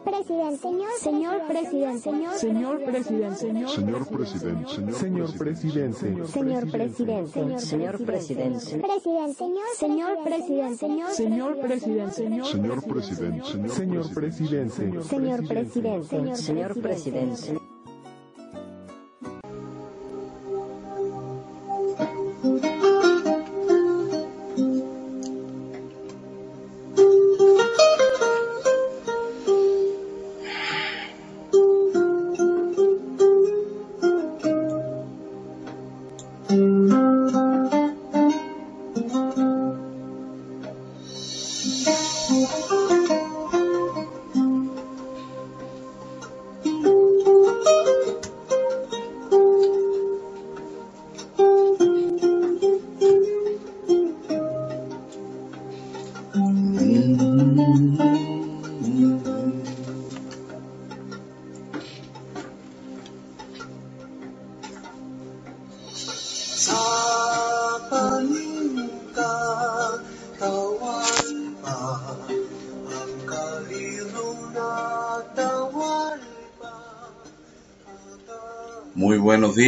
presidente, señor presidente, señor presidente, señor presidente, señor presidente, señor presidente, señor presidente, señor presidente, señor presidente, señor presidente, señor presidente, señor presidente, señor presidente.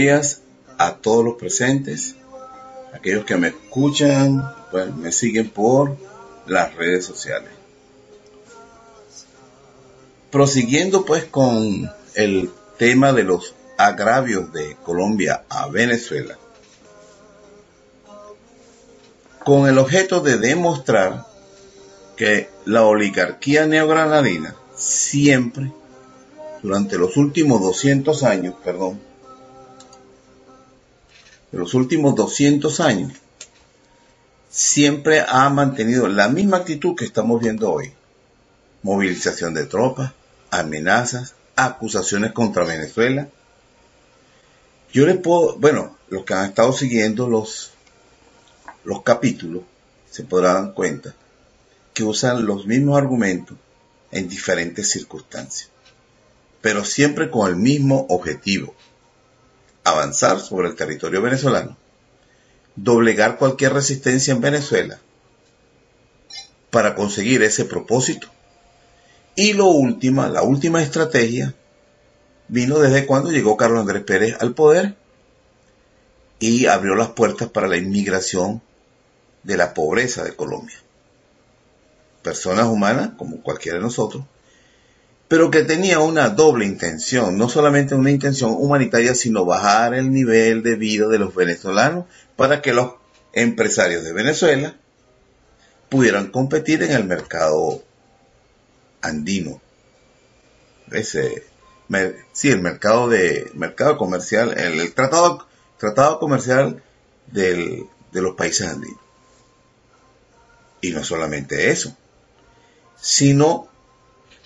Días a todos los presentes, aquellos que me escuchan, pues, me siguen por las redes sociales. Prosiguiendo pues con el tema de los agravios de Colombia a Venezuela, con el objeto de demostrar que la oligarquía neogranadina siempre, durante los últimos 200 años, perdón, de los últimos 200 años, siempre ha mantenido la misma actitud que estamos viendo hoy. Movilización de tropas, amenazas, acusaciones contra Venezuela. Yo les puedo, bueno, los que han estado siguiendo los, los capítulos se podrán dar cuenta que usan los mismos argumentos en diferentes circunstancias, pero siempre con el mismo objetivo, avanzar sobre el territorio venezolano, doblegar cualquier resistencia en Venezuela para conseguir ese propósito. Y lo última, la última estrategia vino desde cuando llegó Carlos Andrés Pérez al poder y abrió las puertas para la inmigración de la pobreza de Colombia. Personas humanas, como cualquiera de nosotros, pero que tenía una doble intención, no solamente una intención humanitaria, sino bajar el nivel de vida de los venezolanos para que los empresarios de Venezuela pudieran competir en el mercado andino. Ese, sí, el mercado de mercado comercial, el, tratado tratado comercial de los países andinos. Y no solamente eso, sino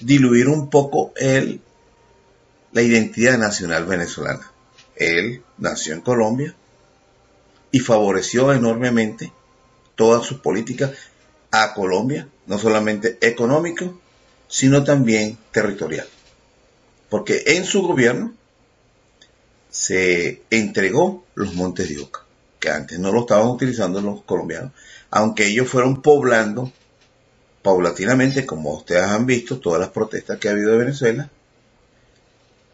diluir un poco el, la identidad nacional venezolana. Él nació en Colombia y favoreció enormemente todas sus políticas a Colombia, no solamente económico, sino también territorial. Porque en su gobierno se entregó los montes de Oca, que antes no lo estaban utilizando los colombianos, aunque ellos fueron poblando paulatinamente, como ustedes han visto, todas las protestas que ha habido de Venezuela,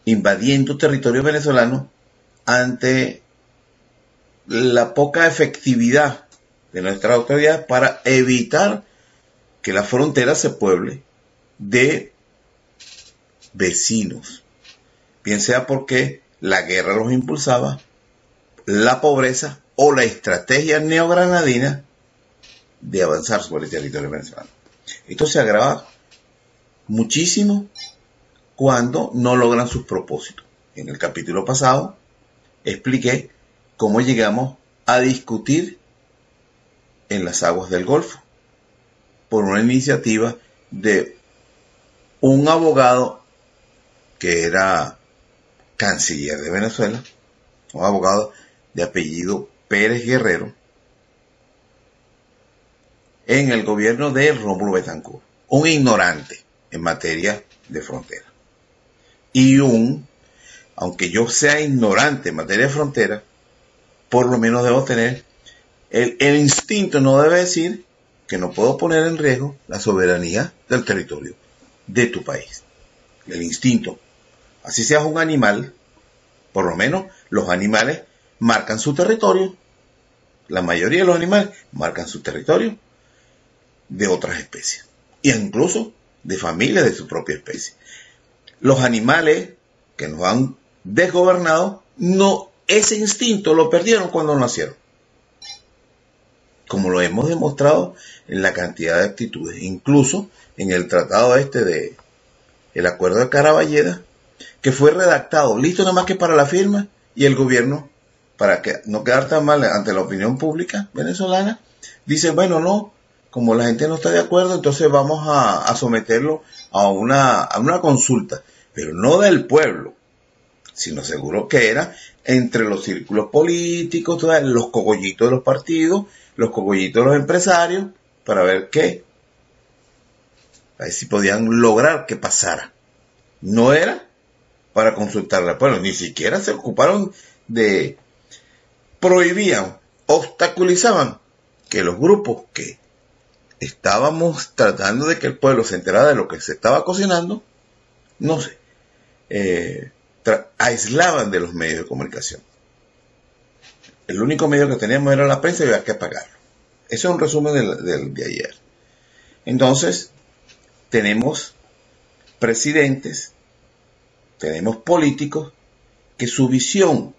invadiendo territorio venezolano ante la poca efectividad de nuestras autoridades para evitar que la frontera se pueble de vecinos, bien sea porque la guerra los impulsaba, la pobreza o la estrategia neogranadina de avanzar sobre el territorio venezolano. Esto se agrava muchísimo cuando no logran sus propósitos. En el capítulo pasado expliqué cómo llegamos a discutir en las aguas del Golfo por una iniciativa de un abogado que era canciller de Venezuela, un abogado de apellido Pérez Guerrero, en el gobierno de Rómulo Betancourt. Un ignorante en materia de frontera. Y un, aunque yo sea ignorante en materia de frontera, por lo menos debo tener, el, el instinto no debe decir que no puedo poner en riesgo la soberanía del territorio de tu país. el instinto. Así seas un animal, por lo menos los animales marcan su territorio. La mayoría de los animales marcan su territorio de otras especies. E incluso de familias de su propia especie. Los animales que nos han desgobernado, no, ese instinto lo perdieron cuando nacieron. Como lo hemos demostrado en la cantidad de actitudes, incluso en el tratado este de el acuerdo de Caraballeda, que fue redactado, listo nada más que para la firma, y el gobierno, para que no quedar tan mal ante la opinión pública venezolana, dice, bueno, no, como la gente no está de acuerdo, entonces vamos a, someterlo a una, a una consulta, pero no del pueblo, sino seguro que era entre los círculos políticos, los cogollitos de los partidos, los cogollitos de los empresarios, para ver qué, a ver si podían lograr que pasara. No era para consultar al pueblo, ni siquiera se ocuparon de, prohibían, obstaculizaban que los grupos que estábamos tratando de que el pueblo se enterara de lo que se estaba cocinando, no sé, eh, aislaban de los medios de comunicación. El único medio que teníamos era la prensa y había que apagarlo. Ese es un resumen del, de ayer. Entonces, tenemos presidentes, tenemos políticos que su visión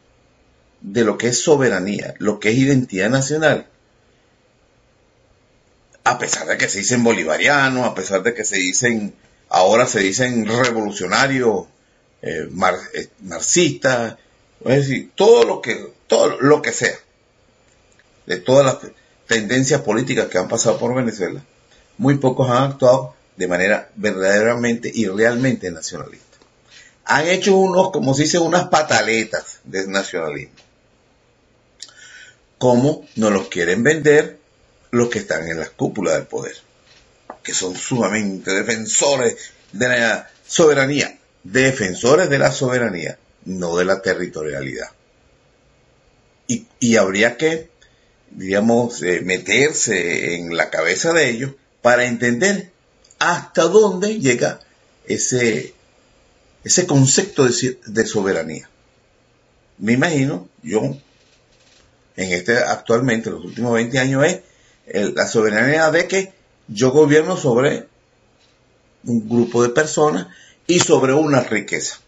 de lo que es soberanía, lo que es identidad nacional, a pesar de que se dicen bolivarianos, a pesar de que se dicen, ahora se dicen revolucionarios, eh, eh, marxistas, es decir, todo lo que, todo lo que sea, de todas las tendencias políticas que han pasado por Venezuela, muy pocos han actuado de manera verdaderamente y realmente nacionalista. Han hecho unos, como se dice, unas pataletas de nacionalismo. Como nos los quieren vender los que están en las cúpulas del poder, que son sumamente defensores de la soberanía, defensores de la soberanía, no de la territorialidad. Y, habría que, digamos, eh, meterse en la cabeza de ellos para entender hasta dónde llega ese, ese concepto de, de soberanía. Me imagino, yo, en este actualmente, los últimos 20 años, es la soberanía de que yo gobierno sobre un grupo de personas y sobre una riqueza.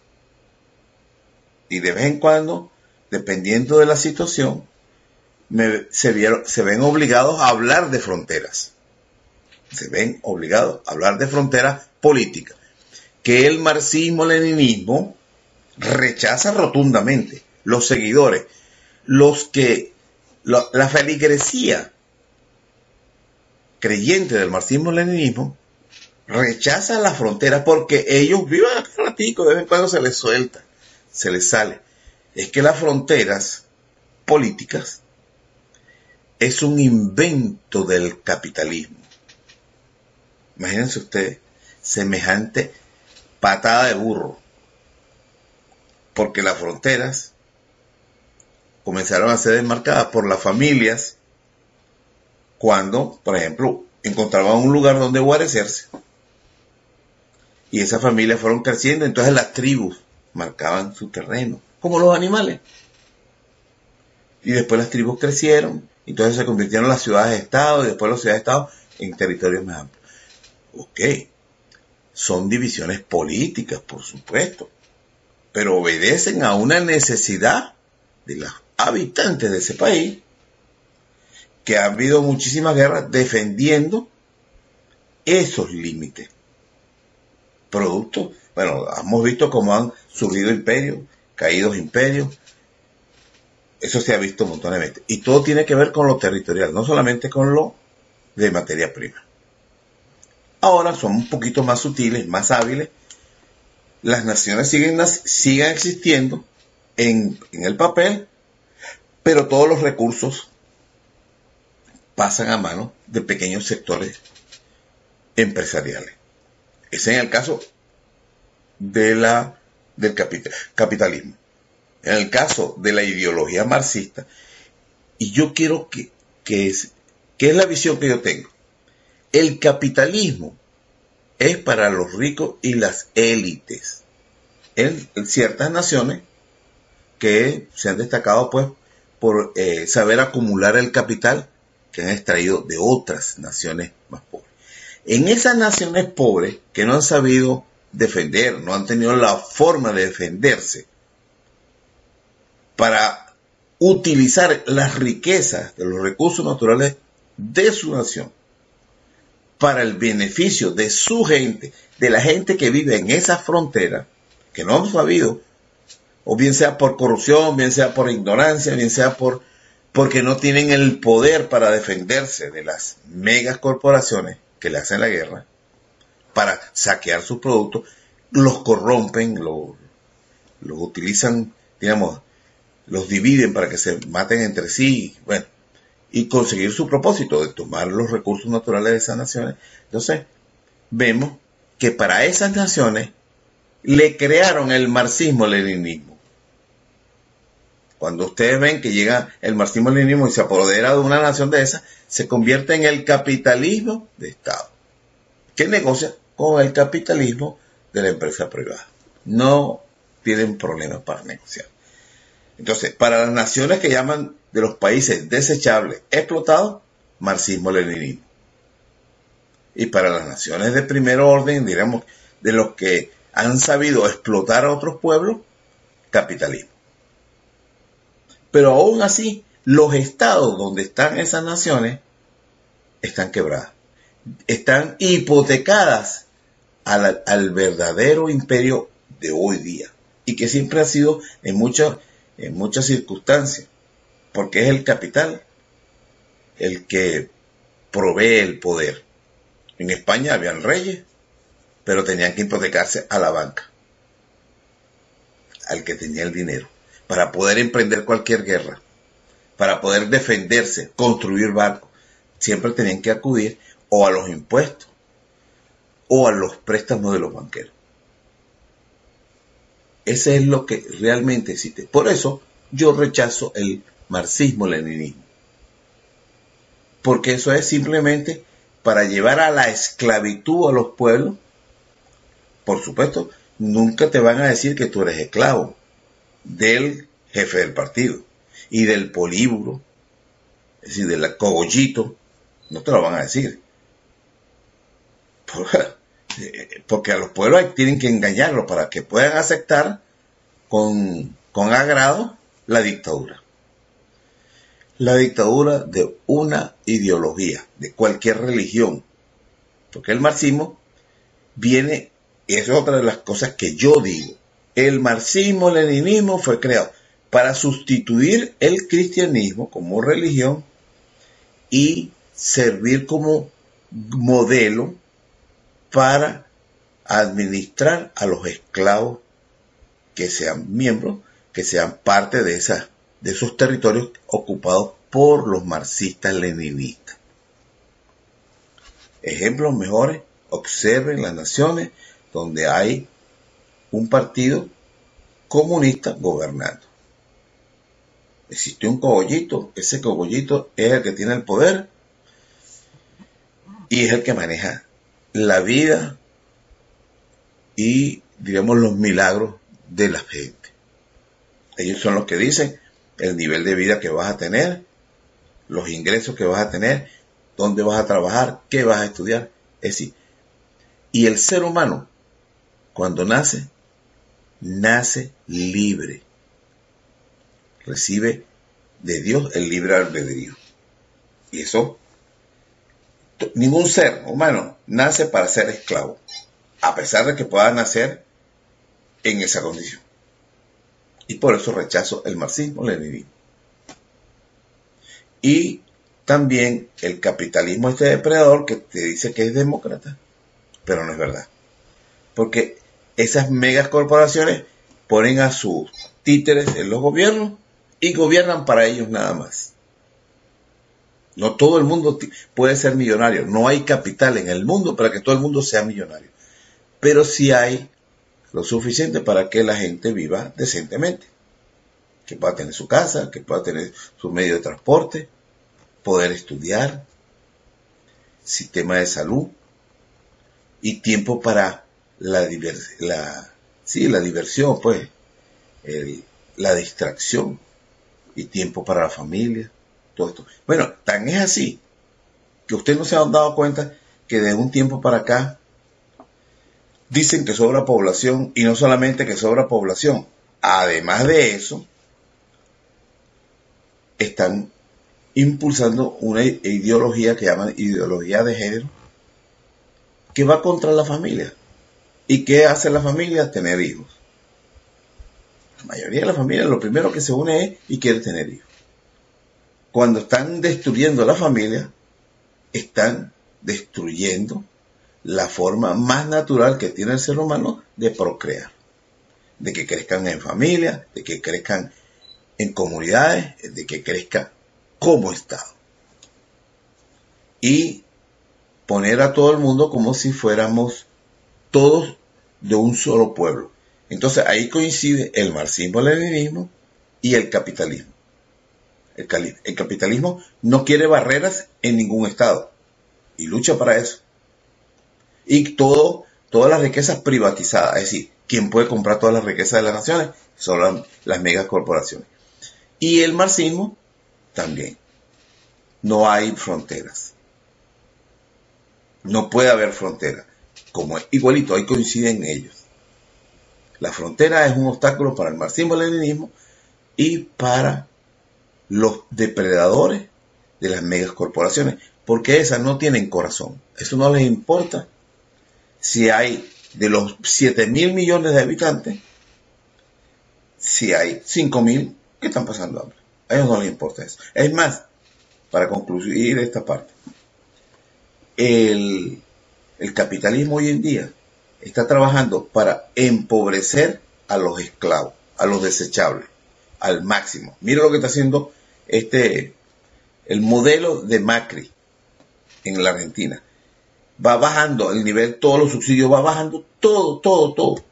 Y de vez en cuando, dependiendo de la situación, se, se ven obligados a hablar de fronteras. Se ven obligados a hablar de fronteras políticas. Que el marxismo-leninismo rechaza rotundamente. Los seguidores, los que, la feligresía creyente del marxismo-leninismo rechaza la frontera porque ellos viven acá ratico, de vez en cuando se les suelta, se les sale. Es que las fronteras políticas es un invento del capitalismo. Imagínense ustedes, semejante patada de burro. Porque las fronteras comenzaron a ser desmarcadas por las familias cuando, por ejemplo, encontraban un lugar donde guarecerse. Y esas familias fueron creciendo, entonces las tribus marcaban su terreno, como los animales. Y después las tribus crecieron, entonces se convirtieron las ciudades-estado y después las ciudades-estado en territorios más amplios. Ok, son divisiones políticas, por supuesto, pero obedecen a una necesidad de los habitantes de ese país que ha habido muchísimas guerras defendiendo esos límites. Producto, bueno, hemos visto cómo han surgido imperios, caídos imperios. Eso se ha visto montonalmente. Y todo tiene que ver con lo territorial, no solamente con lo de materia prima. Ahora son un poquito más sutiles, más hábiles. Las naciones siguen, siguen existiendo en, en el papel, pero todos los recursos pasan a manos de pequeños sectores empresariales. Ese es el caso de la, del capitalismo. En el caso de la ideología marxista, y yo quiero que, que es, es la visión que yo tengo. El capitalismo es para los ricos y las élites. En, en ciertas naciones que se han destacado pues por eh, saber acumular el capital que han extraído de otras naciones más pobres. En esas naciones pobres que no han sabido defender, no han tenido la forma de defenderse para utilizar las riquezas de los recursos naturales de su nación para el beneficio de su gente, de la gente que vive en esa frontera, que no han sabido o bien sea por corrupción, bien sea por ignorancia, bien sea por porque no tienen el poder para defenderse de las megas corporaciones que le hacen la guerra, para saquear sus productos, los corrompen, los, los utilizan, digamos, los dividen para que se maten entre sí, bueno, y conseguir su propósito de tomar los recursos naturales de esas naciones. Entonces, vemos que para esas naciones le crearon el marxismo-leninismo. Cuando ustedes ven que llega el marxismo-leninismo y se apodera de una nación de esa, se convierte en el capitalismo de Estado, que negocia con el capitalismo de la empresa privada. No tienen problemas para negociar. Entonces, para las naciones que llaman de los países desechables explotados, marxismo-leninismo. Y para las naciones de primer orden, digamos, de los que han sabido explotar a otros pueblos, capitalismo. Pero aún así, los estados donde están esas naciones están quebradas. Están hipotecadas al, verdadero imperio de hoy día. Y que siempre ha sido en muchas, en muchas circunstancias. Porque es el capital el que provee el poder. En España habían reyes, pero tenían que hipotecarse a la banca, al que tenía el dinero para poder emprender cualquier guerra, para poder defenderse, construir barcos, siempre tenían que acudir o a los impuestos o a los préstamos de los banqueros. Ese es lo que realmente existe. Por eso yo rechazo el marxismo-leninismo. Porque eso es simplemente para llevar a la esclavitud a los pueblos. Por supuesto, nunca te van a decir que tú eres esclavo del jefe del partido y del políbulo, es decir, del cogollito, no te lo van a decir. Porque a los pueblos tienen que engañarlos para que puedan aceptar con, con agrado la dictadura. La dictadura de una ideología, de cualquier religión. Porque el marxismo viene, es otra de las cosas que yo digo, el marxismo-leninismo fue creado para sustituir el cristianismo como religión y servir como modelo para administrar a los esclavos que sean miembros, que sean parte de, de esos territorios ocupados por los marxistas leninistas. Ejemplos mejores, observen las naciones donde hay un partido comunista gobernando. Existe un cogollito, ese cogollito es el que tiene el poder y es el que maneja la vida y, digamos, los milagros de la gente. Ellos son los que dicen el nivel de vida que vas a tener, los ingresos que vas a tener, dónde vas a trabajar, qué vas a estudiar. Es decir, y el ser humano, cuando nace, nace libre. Recibe de Dios el libre albedrío. Y eso, ningún ser humano nace para ser esclavo, a pesar de que pueda nacer en esa condición. Y por eso rechazo el marxismo-leninismo. Y también el capitalismo este depredador que te dice que es demócrata, pero no es verdad. Porque esas megas corporaciones ponen a sus títeres en los gobiernos y gobiernan para ellos nada más. No todo el mundo puede ser millonario, no hay capital en el mundo para que todo el mundo sea millonario, pero sí hay lo suficiente para que la gente viva decentemente, que pueda tener su casa, que pueda tener su medio de transporte, poder estudiar, sistema de salud, y tiempo para la, divers- la, sí, la diversión, pues, el- la distracción y tiempo para la familia, todo esto. Bueno, tan es así que ustedes no se han dado cuenta que de un tiempo para acá dicen que sobra población y no solamente que sobra población, además de eso, están impulsando una ideología que llaman ideología de género que va contra la familia. ¿Y qué hace la familia? Tener hijos. La mayoría de la familia lo primero que se une es y quiere tener hijos. Cuando están destruyendo la familia, están destruyendo la forma más natural que tiene el ser humano de procrear. De que crezcan en familia, de que crezcan en comunidades, de que crezcan como Estado. Y poner a todo el mundo como si fuéramos todos de un solo pueblo. Entonces ahí coincide el marxismo-leninismo y el capitalismo. El, capitalismo no quiere barreras en ningún estado y lucha para eso. Y todas las riquezas privatizadas, es decir, quien puede comprar todas las riquezas de las naciones son las, las megacorporaciones. Y el marxismo también. No hay fronteras. No puede haber frontera. Como igualito, ahí coinciden ellos. La frontera es un obstáculo para el marxismo-leninismo y para los depredadores de las megacorporaciones, porque esas no tienen corazón. Eso no les importa si hay de los 7 mil millones de habitantes, si hay 5 mil que están pasando hambre. A ellos no les importa eso. Es más, para concluir esta parte, el, el capitalismo hoy en día está trabajando para empobrecer a los esclavos, a los desechables, al máximo. Mira lo que está haciendo este, el modelo de Macri en la Argentina. Va bajando el nivel, todos los subsidios, va bajando todo, todo, todo.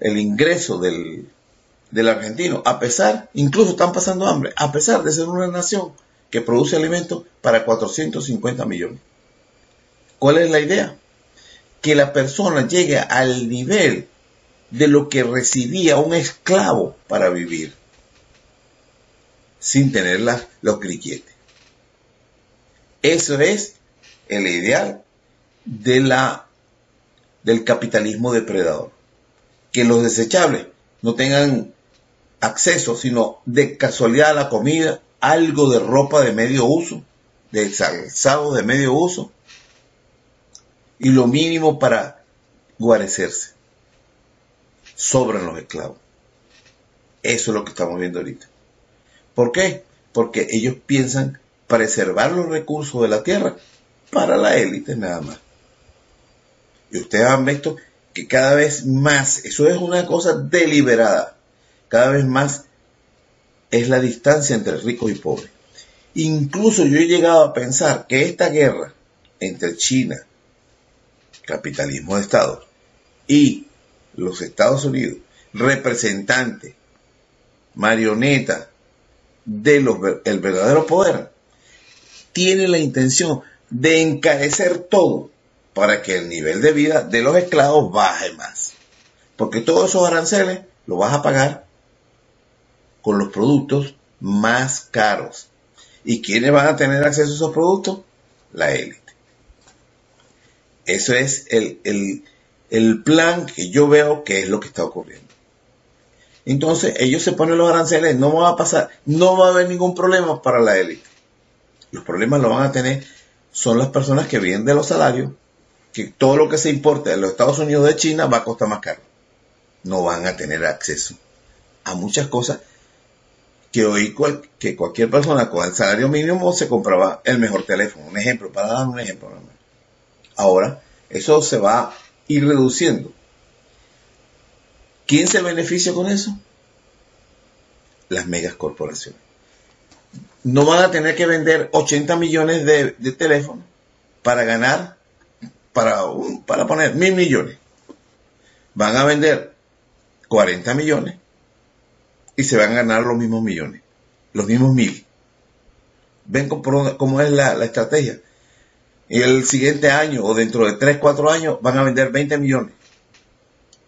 El ingreso del, del argentino, a pesar, incluso están pasando hambre, a pesar de ser una nación que produce alimentos para 450 millones. ¿Cuál es la idea? Que la persona llegue al nivel de lo que recibía un esclavo para vivir, sin tener la- los grilletes. Eso es el ideal de la, del capitalismo depredador. Que los desechables no tengan acceso, sino de casualidad a la comida, algo de ropa de medio uso, de calzado de medio uso, y lo mínimo para guarecerse. Sobran los esclavos. Eso es lo que estamos viendo ahorita. ¿Por qué? Porque ellos piensan preservar los recursos de la tierra para la élite nada más. Y ustedes han visto que cada vez más, eso es una cosa deliberada, cada vez más es la distancia entre ricos y pobres. Incluso yo he llegado a pensar que esta guerra entre China, capitalismo de Estado, y los Estados Unidos, representante, marioneta del el verdadero poder, tiene la intención de encarecer todo para que el nivel de vida de los esclavos baje más. Porque todos esos aranceles los vas a pagar con los productos más caros. ¿Y quiénes van a tener acceso a esos productos? La élite. Eso es el, el, el plan que yo veo que es lo que está ocurriendo. Entonces ellos se ponen los aranceles, no va a pasar, no va a haber ningún problema para la élite. Los problemas lo van a tener son las personas que viven de los salarios, que todo lo que se importa de los Estados Unidos de China va a costar más caro. No van a tener acceso a muchas cosas que hoy que cualquier persona con el salario mínimo se compraba el mejor teléfono. Un ejemplo, para dar un ejemplo. Ahora, eso se va a ir reduciendo. ¿Quién se beneficia con eso? Las megas corporaciones. No van a tener que vender 80 millones de, teléfonos para ganar, para, un- para poner mil millones. Van a vender 40 millones y se van a ganar los mismos millones, los mismos mil. ¿Ven cómo, cómo es la estrategia? Y el siguiente año o dentro de 3, 4 años van a vender 20 millones.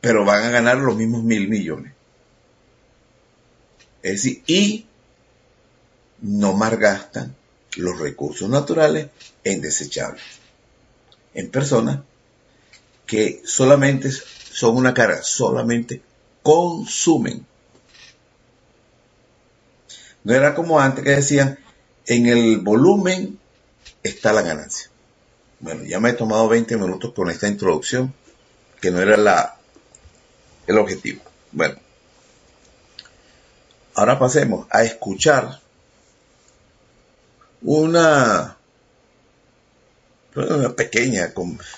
Pero van a ganar los mismos mil millones. Es decir, y no malgastan los recursos naturales en desechables. En personas que solamente son una carga, solamente consumen. No era como antes que decían, en el volumen está la ganancia. Bueno, ya me he tomado 20 minutos con esta introducción, que no era la, el objetivo. Bueno, ahora pasemos a escuchar una, una pequeña,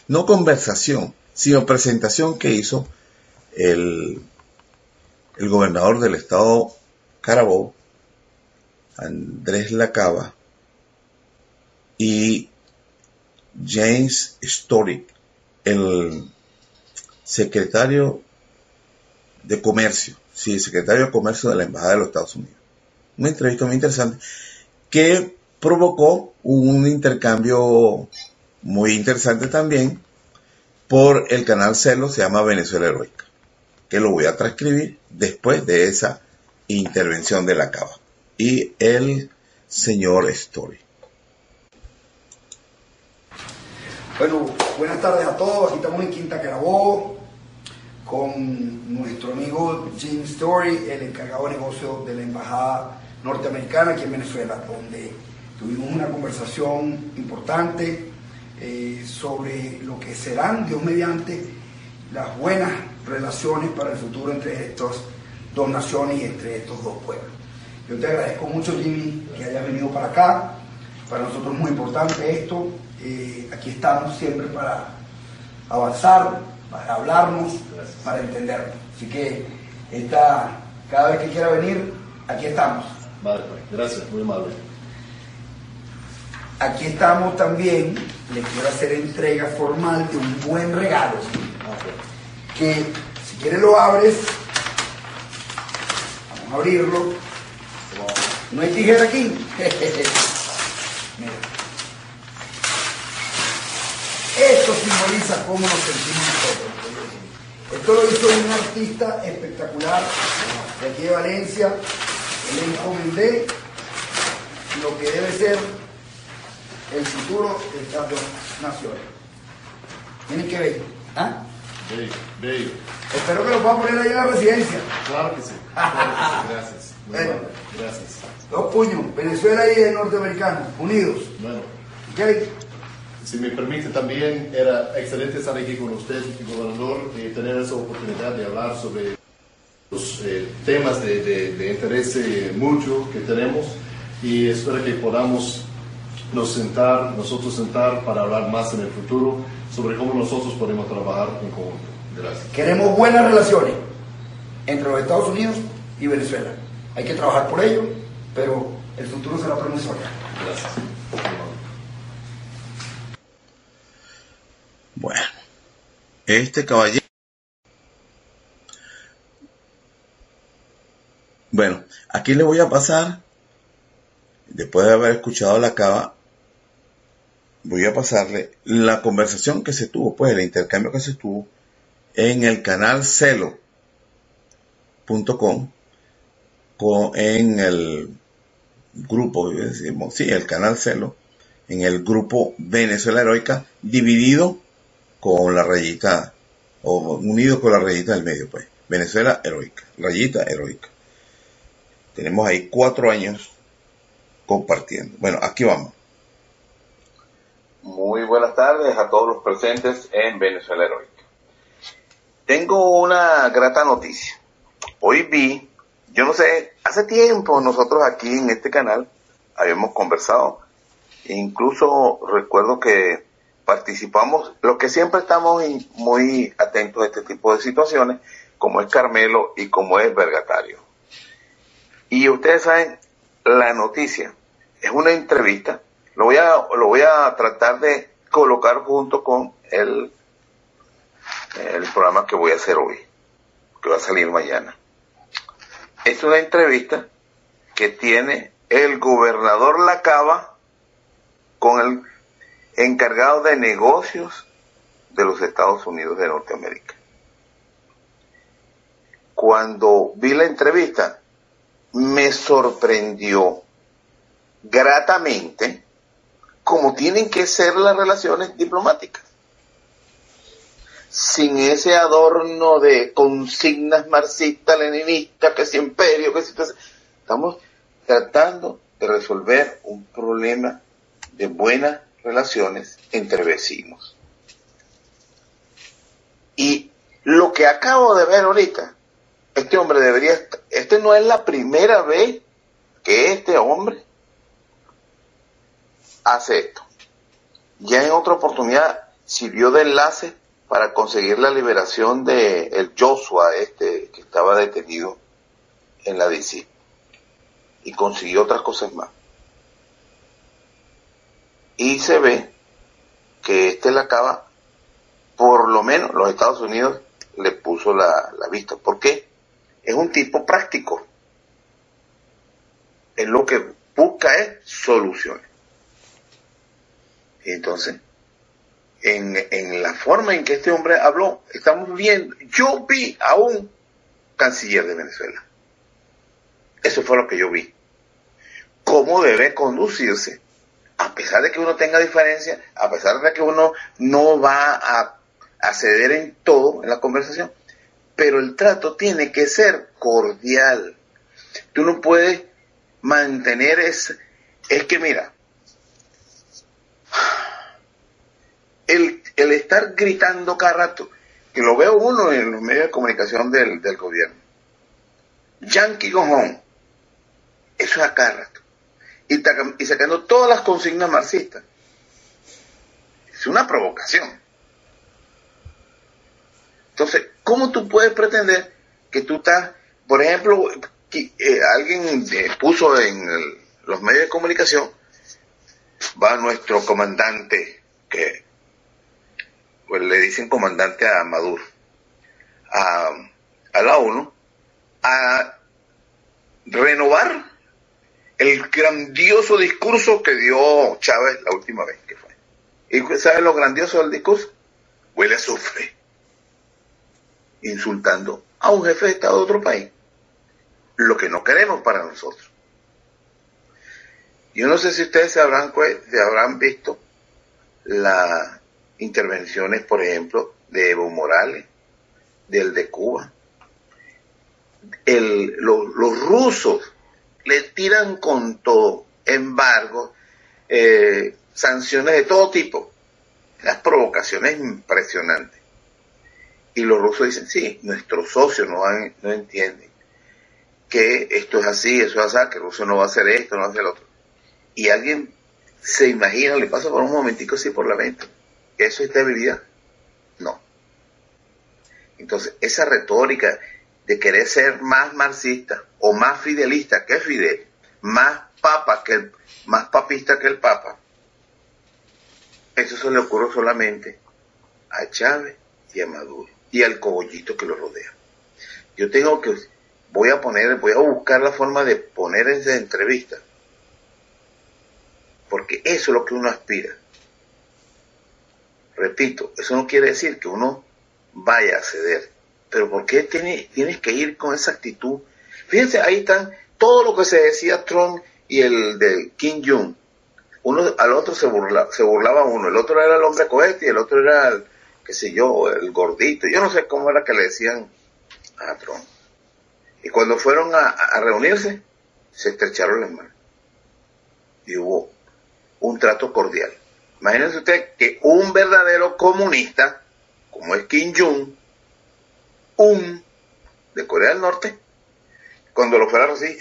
no conversación, sino presentación que hizo el, el gobernador del estado Carabobo, Andrés Lacaba, y James Story, el secretario de Comercio, sí, secretario de Comercio de la Embajada de los Estados Unidos. Una entrevista muy interesante que provocó un intercambio muy interesante también por el canal Celo, se llama Venezuela Heroica, que lo voy a transcribir después de esa intervención de la Cava y el señor Story. Bueno, buenas tardes a todos. Aquí estamos en Quinta Carabobo con nuestro amigo Jim Story, el encargado de negocio de la Embajada Norteamericana aquí en Venezuela, donde tuvimos una conversación importante eh, sobre lo que serán, Dios mediante, las buenas relaciones para el futuro entre estas dos naciones y entre estos dos pueblos. Yo te agradezco mucho, Jimmy, que hayas venido para acá. Para nosotros es muy importante esto. Eh, aquí estamos siempre para avanzar, para hablarnos, para entendernos. Así que esta, cada vez que quiera venir, aquí estamos. Vale, pues, gracias, muy amable. Aquí estamos también, le quiero hacer entrega formal de un buen regalo. Que si quieres lo abres, vamos a abrirlo. No hay tijera aquí. Mira. Esto simboliza cómo nos sentimos nosotros. Esto lo hizo un artista espectacular de aquí de Valencia. Le encomendé lo que debe ser el futuro de estas dos naciones. Tienen que ver. ¿Ah? Bello, bello. Espero que lo puedan poner ahí en la residencia. Claro que sí. Gracias. Muy Bueno. Gracias. Dos puños, Venezuela y el norteamericano, unidos. Bueno, ¿Ok? Si me permite también, era excelente estar aquí con usted, gobernador, y tener esa oportunidad de hablar sobre los eh, temas de, de- de interés eh, mutuo que tenemos y espero que podamos nos sentar, nosotros sentar para hablar más en el futuro sobre cómo nosotros podemos trabajar en conjunto. Gracias. Queremos buenas relaciones entre los Estados Unidos y Venezuela. Hay que trabajar por ello, pero el futuro será promisorio. Gracias. Muy amable. Bueno, este caballero. Bueno, aquí le voy a pasar, después de haber escuchado la cava, voy a pasarle la conversación que se tuvo, pues el intercambio que se tuvo en el canal celo.com, en el grupo, sí, el canal celo, en el grupo Venezuela Heroica, dividido con la rayita, o unido con la rayita del medio, pues. Venezuela heroica, rayita heroica. Tenemos ahí cuatro años compartiendo. Bueno, aquí vamos. Muy buenas tardes a todos los presentes en Venezuela Heroica. Tengo una grata noticia. Hoy vi, yo no sé, hace tiempo nosotros aquí en este canal habíamos conversado. Incluso recuerdo que participamos, los que siempre estamos muy atentos a este tipo de situaciones, como es Carmelo y como es Vergatario. Y ustedes saben, la noticia es una entrevista, lo voy a, lo voy a tratar de colocar junto con el, el programa que voy a hacer hoy, que va a salir mañana. Es una entrevista que tiene el gobernador Lacaba con el encargado de negocios de los Estados Unidos de Norteamérica. Cuando vi la entrevista, me sorprendió gratamente cómo tienen que ser las relaciones diplomáticas. Sin ese adorno de consignas marxistas, leninistas, que si imperio, que si... Estamos tratando de resolver un problema de buenas relaciones entre vecinos. Y lo que acabo de ver ahorita, este hombre debería este no es la primera vez que este hombre hace esto. Ya en otra oportunidad sirvió de enlace para conseguir la liberación de el Joshua este que estaba detenido en la DC y consiguió otras cosas más. Y se ve que este la acaba, por lo menos los Estados Unidos le puso la, la vista. ¿Por qué? Es un tipo práctico. Es lo que busca es soluciones. Entonces, en, en la forma en que este hombre habló, estamos viendo, yo vi a un canciller de Venezuela. Eso fue lo que yo vi cómo debe conducirse, a pesar de que uno tenga diferencias, a pesar de que uno no va a, ceder en todo en la conversación, pero el trato tiene que ser cordial. Tú no puedes mantener ese... Es que mira, el, estar gritando cada rato, que lo veo uno en los medios de comunicación del, gobierno, Yankee go home, eso es a cada rato y, y sacando todas las consignas marxistas. Es una provocación. Entonces, ¿cómo tú puedes pretender que tú estás, por ejemplo, que, eh, alguien eh, puso en los medios de comunicación, va nuestro comandante, que pues le dicen comandante a Maduro, a la ONU, a renovar el grandioso discurso que dio Chávez la última vez que fue. ¿Y sabe lo grandioso del discurso? Huele a azufre. Insultando a un jefe de Estado de otro país. Lo que no queremos para nosotros. Yo no sé si ustedes se habrán, se habrán visto las intervenciones, por ejemplo, de Evo Morales, del de Cuba. El, lo, los rusos le tiran con todo, embargo, eh, sanciones de todo tipo, las provocaciones impresionantes. Y los rusos dicen, sí, nuestros socios no, no entienden que esto es así, eso es así, que Rusia no va a hacer esto, no va a hacer lo otro. Y alguien se imagina, le pasa por un momentico así por la mente, ¿eso es debilidad? No. Entonces, esa retórica de querer ser más marxista o más fidelista que Fidel, más papa que el, más papista que el papa, eso se le ocurre solamente a Chávez y a Maduro y al cogollito que lo rodea. Yo tengo que, voy a poner, voy a buscar la forma de poner esa entrevista, porque eso es lo que uno aspira. Repito, eso no quiere decir que uno vaya a ceder, pero ¿por qué tiene, tienes que ir con esa actitud? Fíjense, ahí están todo lo que se decía Trump y el del Kim Jong. Uno al otro se, burla, se burlaba uno, el otro era el hombre cohete y el otro era el, qué sé yo, el gordito. Yo no sé cómo era que le decían a Trump. Y cuando fueron a, a reunirse, se estrecharon las manos. Y hubo un trato cordial. Imagínense usted que un verdadero comunista, como es Kim Jong, un de Corea del Norte, cuando lo fueran así,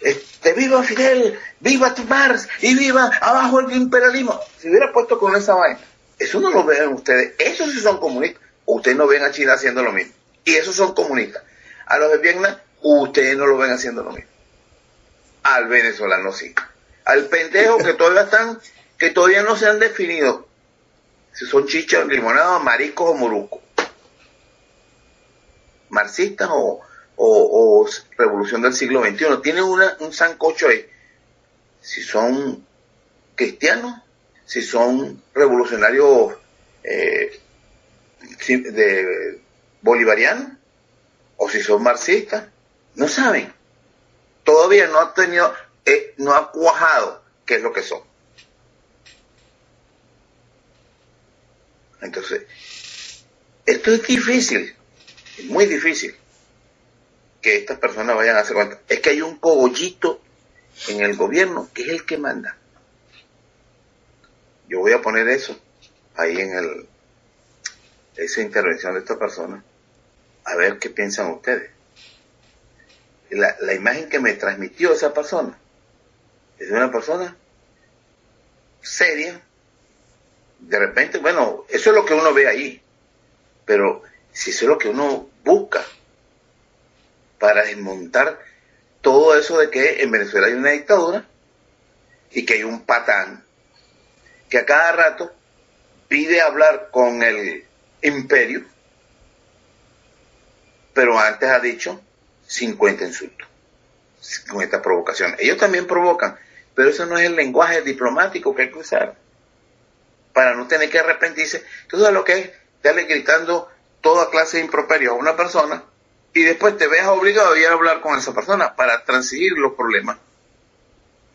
este, viva Fidel, viva Mars y viva abajo el imperialismo. Si hubiera puesto con esa vaina, eso no lo ven ustedes, esos sí son comunistas. Ustedes no ven a China haciendo lo mismo. Y esos son comunistas. A los de Vietnam, ustedes no lo ven haciendo lo mismo. Al venezolano sí. Al pendejo que todavía están, que todavía no se han definido si son chichas, limonadas, mariscos o morucos marxistas o, o, revolución del siglo XXI. Tienen una, un sancocho ahí. Si son cristianos si son revolucionarios eh, de bolivarianos o si son marxistas. No saben. Todavía no ha tenido, eh, no ha cuajado qué es lo que son. Entonces, esto es difícil, muy difícil que estas personas vayan a hacer cuenta. Es que hay un cogollito en el gobierno que es el que manda. Yo voy a poner eso ahí en el esa intervención de esta persona a ver qué piensan ustedes. La, la imagen que me transmitió esa persona es de una persona seria. De repente, bueno, eso es lo que uno ve ahí, pero si eso es lo que uno busca para desmontar todo eso de que en Venezuela hay una dictadura y que hay un patán que a cada rato pide hablar con el imperio, pero antes ha dicho 50 insultos, 50 provocaciones. Ellos también provocan, pero eso no es el lenguaje diplomático que hay que usar para no tener que arrepentirse. Entonces lo que es darle gritando toda clase de a una persona y después te veas obligado a ir a hablar con esa persona para transigir los problemas.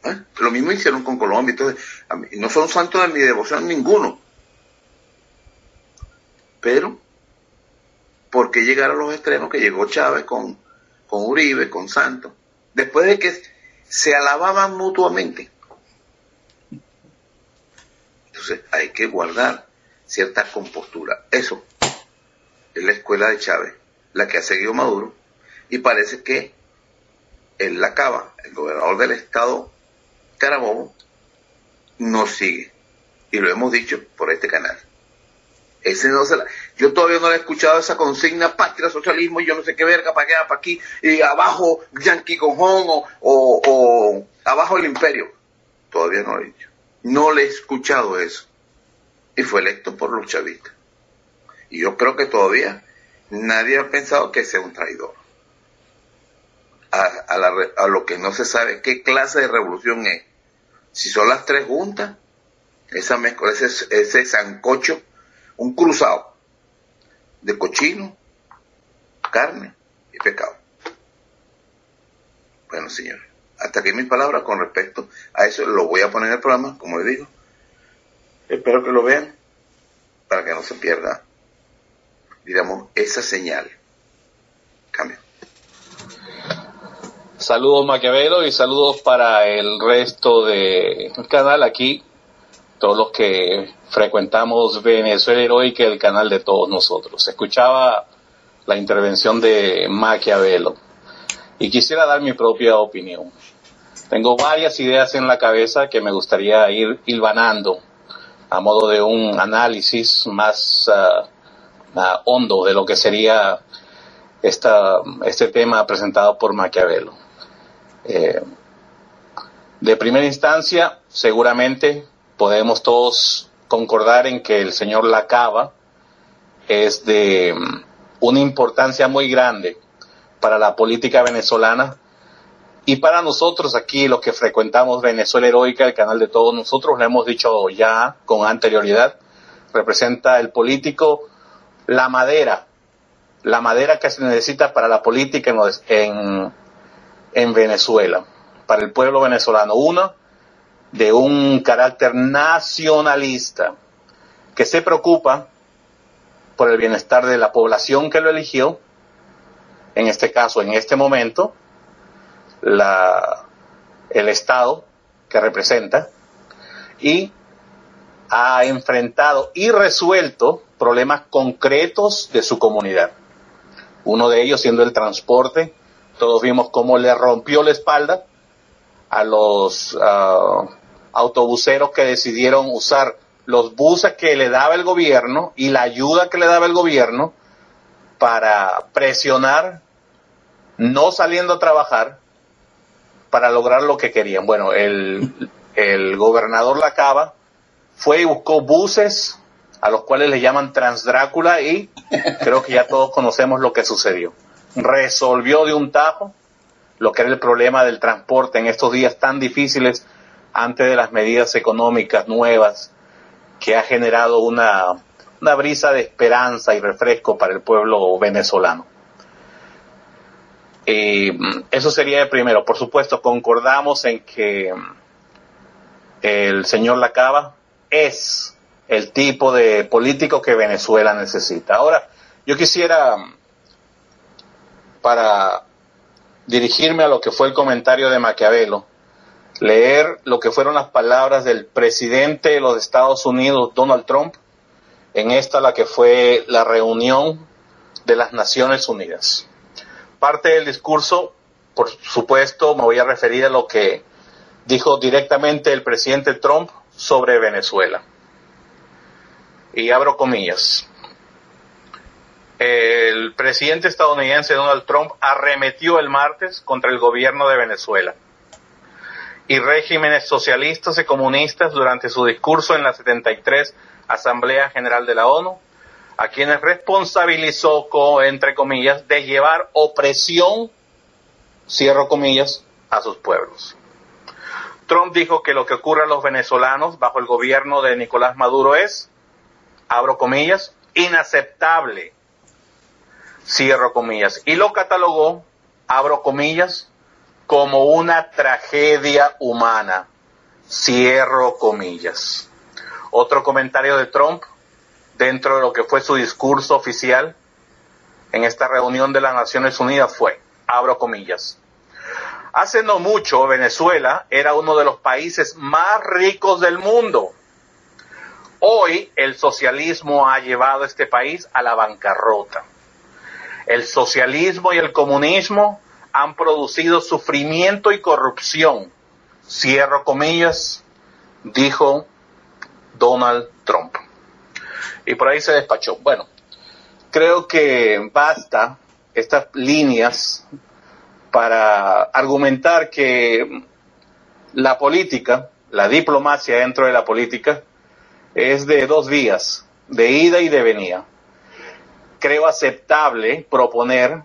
¿Eh? Lo mismo hicieron con Colombia. Entonces, a mí- no son santos de mi devoción ninguno. Pero, ¿por qué llegar a los extremos que llegó Chávez con, con Uribe, con Santos? Después de que se alababan mutuamente. Entonces, hay que guardar cierta compostura. Eso es la escuela de Chávez, la que ha seguido Maduro, y parece que él la acaba, el gobernador del estado Carabobo, no sigue. Y lo hemos dicho por este canal. Ese no se la- yo todavía no le he escuchado esa consigna patria, socialismo, y yo no sé qué verga, para allá, para aquí, y abajo Yankee Cojón o, o, o abajo el imperio. Todavía no lo he dicho. No le he escuchado eso. Y fue electo por los chavistas. Y yo creo que todavía nadie ha pensado que sea un traidor. A, lo que no se sabe qué clase de revolución es. Si son las tres juntas, esa mezcla, ese, ese sancocho, un cruzado de cochino, carne y pescado. Bueno, señores, hasta aquí mis palabras con respecto a eso. Lo voy a poner en el programa, como les digo. Espero que lo vean para que no se pierda, digamos, esa señal. Cambio. Saludos Maquiavelo y saludos para el resto del canal aquí, todos los que frecuentamos Venezuela Heroica, el canal de todos nosotros. Escuchaba la intervención de Maquiavelo y quisiera dar mi propia opinión. Tengo varias ideas en la cabeza que me gustaría ir hilvanando a modo de un análisis más ah, hondo de lo que sería esta, este tema presentado por Maquiavelo. Eh, de primera instancia, seguramente podemos todos concordar en que el señor Lacaba es de mm, una importancia muy grande para la política venezolana y para nosotros aquí, los que frecuentamos Venezuela Heroica, el canal de todos nosotros, lo hemos dicho ya con anterioridad, representa el político la madera, la madera que se necesita para la política en, en, en Venezuela, para el pueblo venezolano. Una, de un carácter nacionalista, que se preocupa por el bienestar de la población que lo eligió, en este caso, en este momento, la, el Estado que representa, y ha enfrentado y resuelto problemas concretos de su comunidad. Uno de ellos siendo el transporte. Todos vimos cómo le rompió la espalda a los uh, autobuseros que decidieron usar los buses que le daba el gobierno y la ayuda que le daba el gobierno para presionar, no saliendo a trabajar, para lograr lo que querían. Bueno, el, el gobernador Lacaba fue y buscó buses a los cuales le llaman Transdrácula y creo que ya todos conocemos lo que sucedió. Resolvió de un tajo lo que era el problema del transporte en estos días tan difíciles antes de las medidas económicas nuevas que ha generado una, una brisa de esperanza y refresco para el pueblo venezolano. Eh, eso sería el primero. Por supuesto, concordamos en que el señor Lacaba es el tipo de político que Venezuela necesita. Ahora, yo quisiera, para dirigirme a lo que fue el comentario de Maquiavelo, leer lo que fueron las palabras del presidente de los Estados Unidos, Donald Trump, en esta la que fue la reunión de las Naciones Unidas. Parte del discurso, por supuesto, me voy a referir a lo que dijo directamente el presidente Trump sobre Venezuela. Y abro comillas. El presidente estadounidense Donald Trump arremetió el martes contra el gobierno de Venezuela y regímenes socialistas y comunistas durante su discurso en la 73 Asamblea General de la ONU, a quienes responsabilizó, entre comillas, de llevar opresión, cierro comillas, a sus pueblos. Trump dijo que lo que ocurre a los venezolanos bajo el gobierno de Nicolás Maduro es, abro comillas, inaceptable, cierro comillas, y lo catalogó, abro comillas, como una tragedia humana, cierro comillas. Otro comentario de Trump dentro de lo que fue su discurso oficial en esta reunión de las Naciones Unidas fue, abro comillas, hace no mucho Venezuela era uno de los países más ricos del mundo. Hoy el socialismo ha llevado a este país a la bancarrota. El socialismo y el comunismo han producido sufrimiento y corrupción. Cierro comillas, dijo Donald Trump. Y por ahí se despachó. Bueno, creo que basta estas líneas para argumentar que la política, la diplomacia dentro de la política, es de dos vías, de ida y de venida. Creo aceptable proponer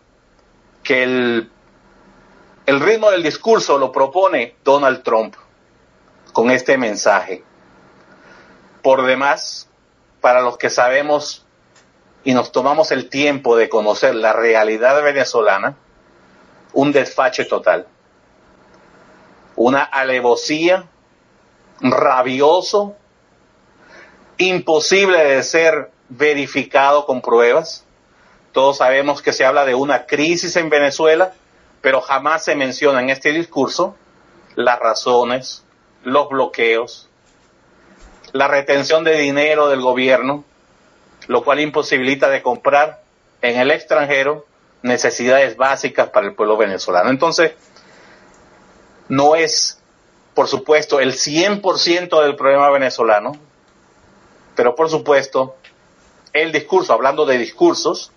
que el, el ritmo del discurso lo propone Donald Trump con este mensaje. Por demás, para los que sabemos y nos tomamos el tiempo de conocer la realidad venezolana, un desfache total, una alevosía, rabioso, imposible de ser verificado con pruebas. Todos sabemos que se habla de una crisis en Venezuela, pero jamás se menciona en este discurso las razones, los bloqueos, la retención de dinero del gobierno, lo cual imposibilita de comprar en el extranjero necesidades básicas para el pueblo venezolano. Entonces, no es, por supuesto, el 100% del problema venezolano, pero por supuesto, el discurso, hablando de discursos,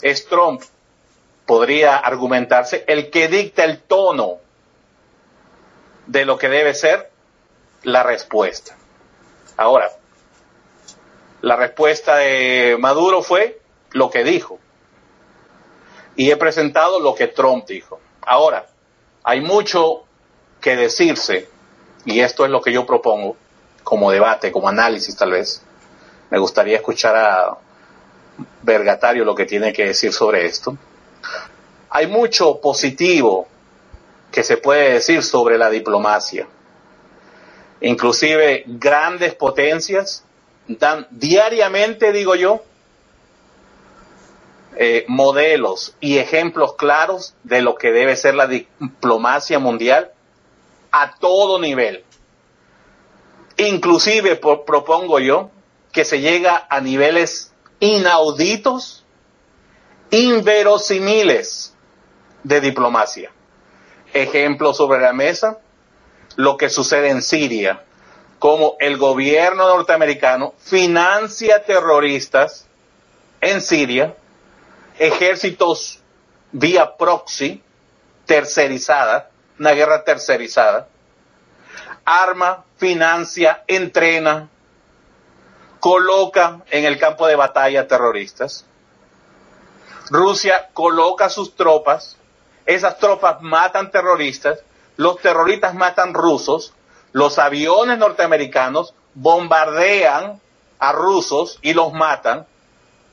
es Trump, podría argumentarse, el que dicta el tono de lo que debe ser la respuesta. Ahora, la respuesta de Maduro fue lo que dijo. Y he presentado lo que Trump dijo. Ahora, hay mucho que decirse, y esto es lo que yo propongo como debate, como análisis tal vez. Me gustaría escuchar a Vergatario lo que tiene que decir sobre esto. Hay mucho positivo que se puede decir sobre la diplomacia. Inclusive grandes potencias dan diariamente, digo yo, eh, modelos y ejemplos claros de lo que debe ser la diplomacia mundial a todo nivel. Inclusive propongo yo que se llega a niveles inauditos, inverosimiles de diplomacia. Ejemplo sobre la mesa, lo que sucede en Siria, como el gobierno norteamericano financia terroristas en Siria, ejércitos vía proxy, tercerizada, una guerra tercerizada, arma, financia, entrena, coloca en el campo de batalla terroristas. Rusia coloca sus tropas, esas tropas matan terroristas, los terroristas matan rusos, los aviones norteamericanos bombardean a rusos y los matan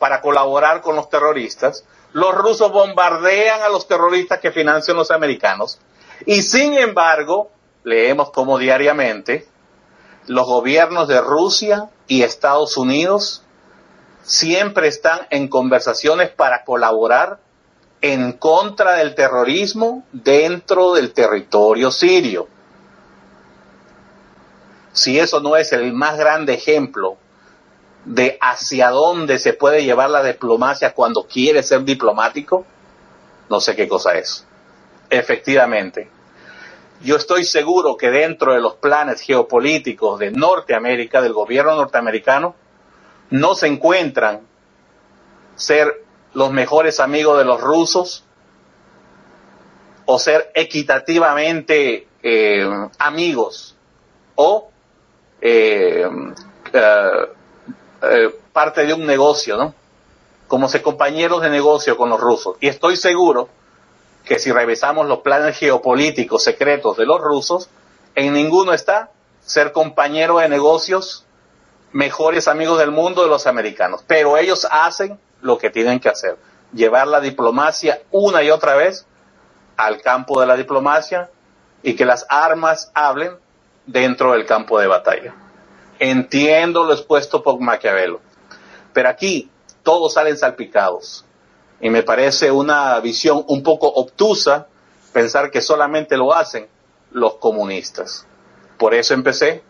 para colaborar con los terroristas. Los rusos bombardean a los terroristas que financian los americanos. Y sin embargo, leemos como diariamente, los gobiernos de Rusia y Estados Unidos siempre están en conversaciones para colaborar en contra del terrorismo dentro del territorio sirio. Si eso no es el más grande ejemplo de hacia dónde se puede llevar la diplomacia cuando quiere ser diplomático, no sé qué cosa es. Efectivamente, yo estoy seguro que dentro de los planes geopolíticos de Norteamérica, del gobierno norteamericano, no se encuentran ser los mejores amigos de los rusos o ser equitativamente eh, amigos o eh, eh, eh, parte de un negocio, ¿no? Como ser compañeros de negocio con los rusos. Y estoy seguro que si revisamos los planes geopolíticos secretos de los rusos, en ninguno está ser compañero de negocios, mejores amigos del mundo de los americanos. Pero ellos hacen lo que tienen que hacer, llevar la diplomacia una y otra vez al campo de la diplomacia y que las armas hablen dentro del campo de batalla. Entiendo lo expuesto por Maquiavelo, pero aquí todos salen salpicados. Y me parece una visión un poco obtusa pensar que solamente lo hacen los comunistas. Por eso empecé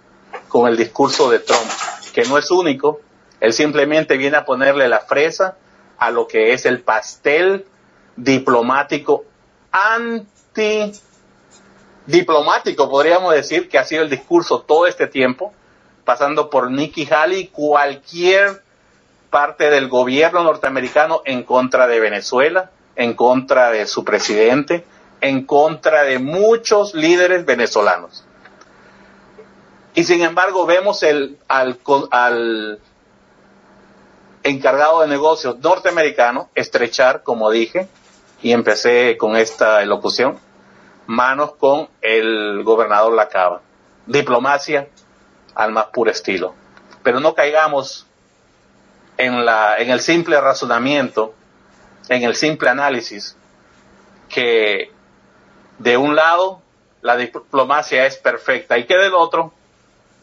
con el discurso de Trump, que no es único, él simplemente viene a ponerle la fresa a lo que es el pastel diplomático anti diplomático, podríamos decir, que ha sido el discurso todo este tiempo, pasando por Nikki Haley, cualquier parte del gobierno norteamericano en contra de Venezuela, en contra de su presidente, en contra de muchos líderes venezolanos. Y sin embargo vemos el, al, al encargado de negocios norteamericano estrechar, como dije, y empecé con esta elocución, manos con el gobernador Lacaba. Diplomacia al más puro estilo. Pero no caigamos en, la, en el simple razonamiento, en el simple análisis, que de un lado la diplomacia es perfecta y que del otro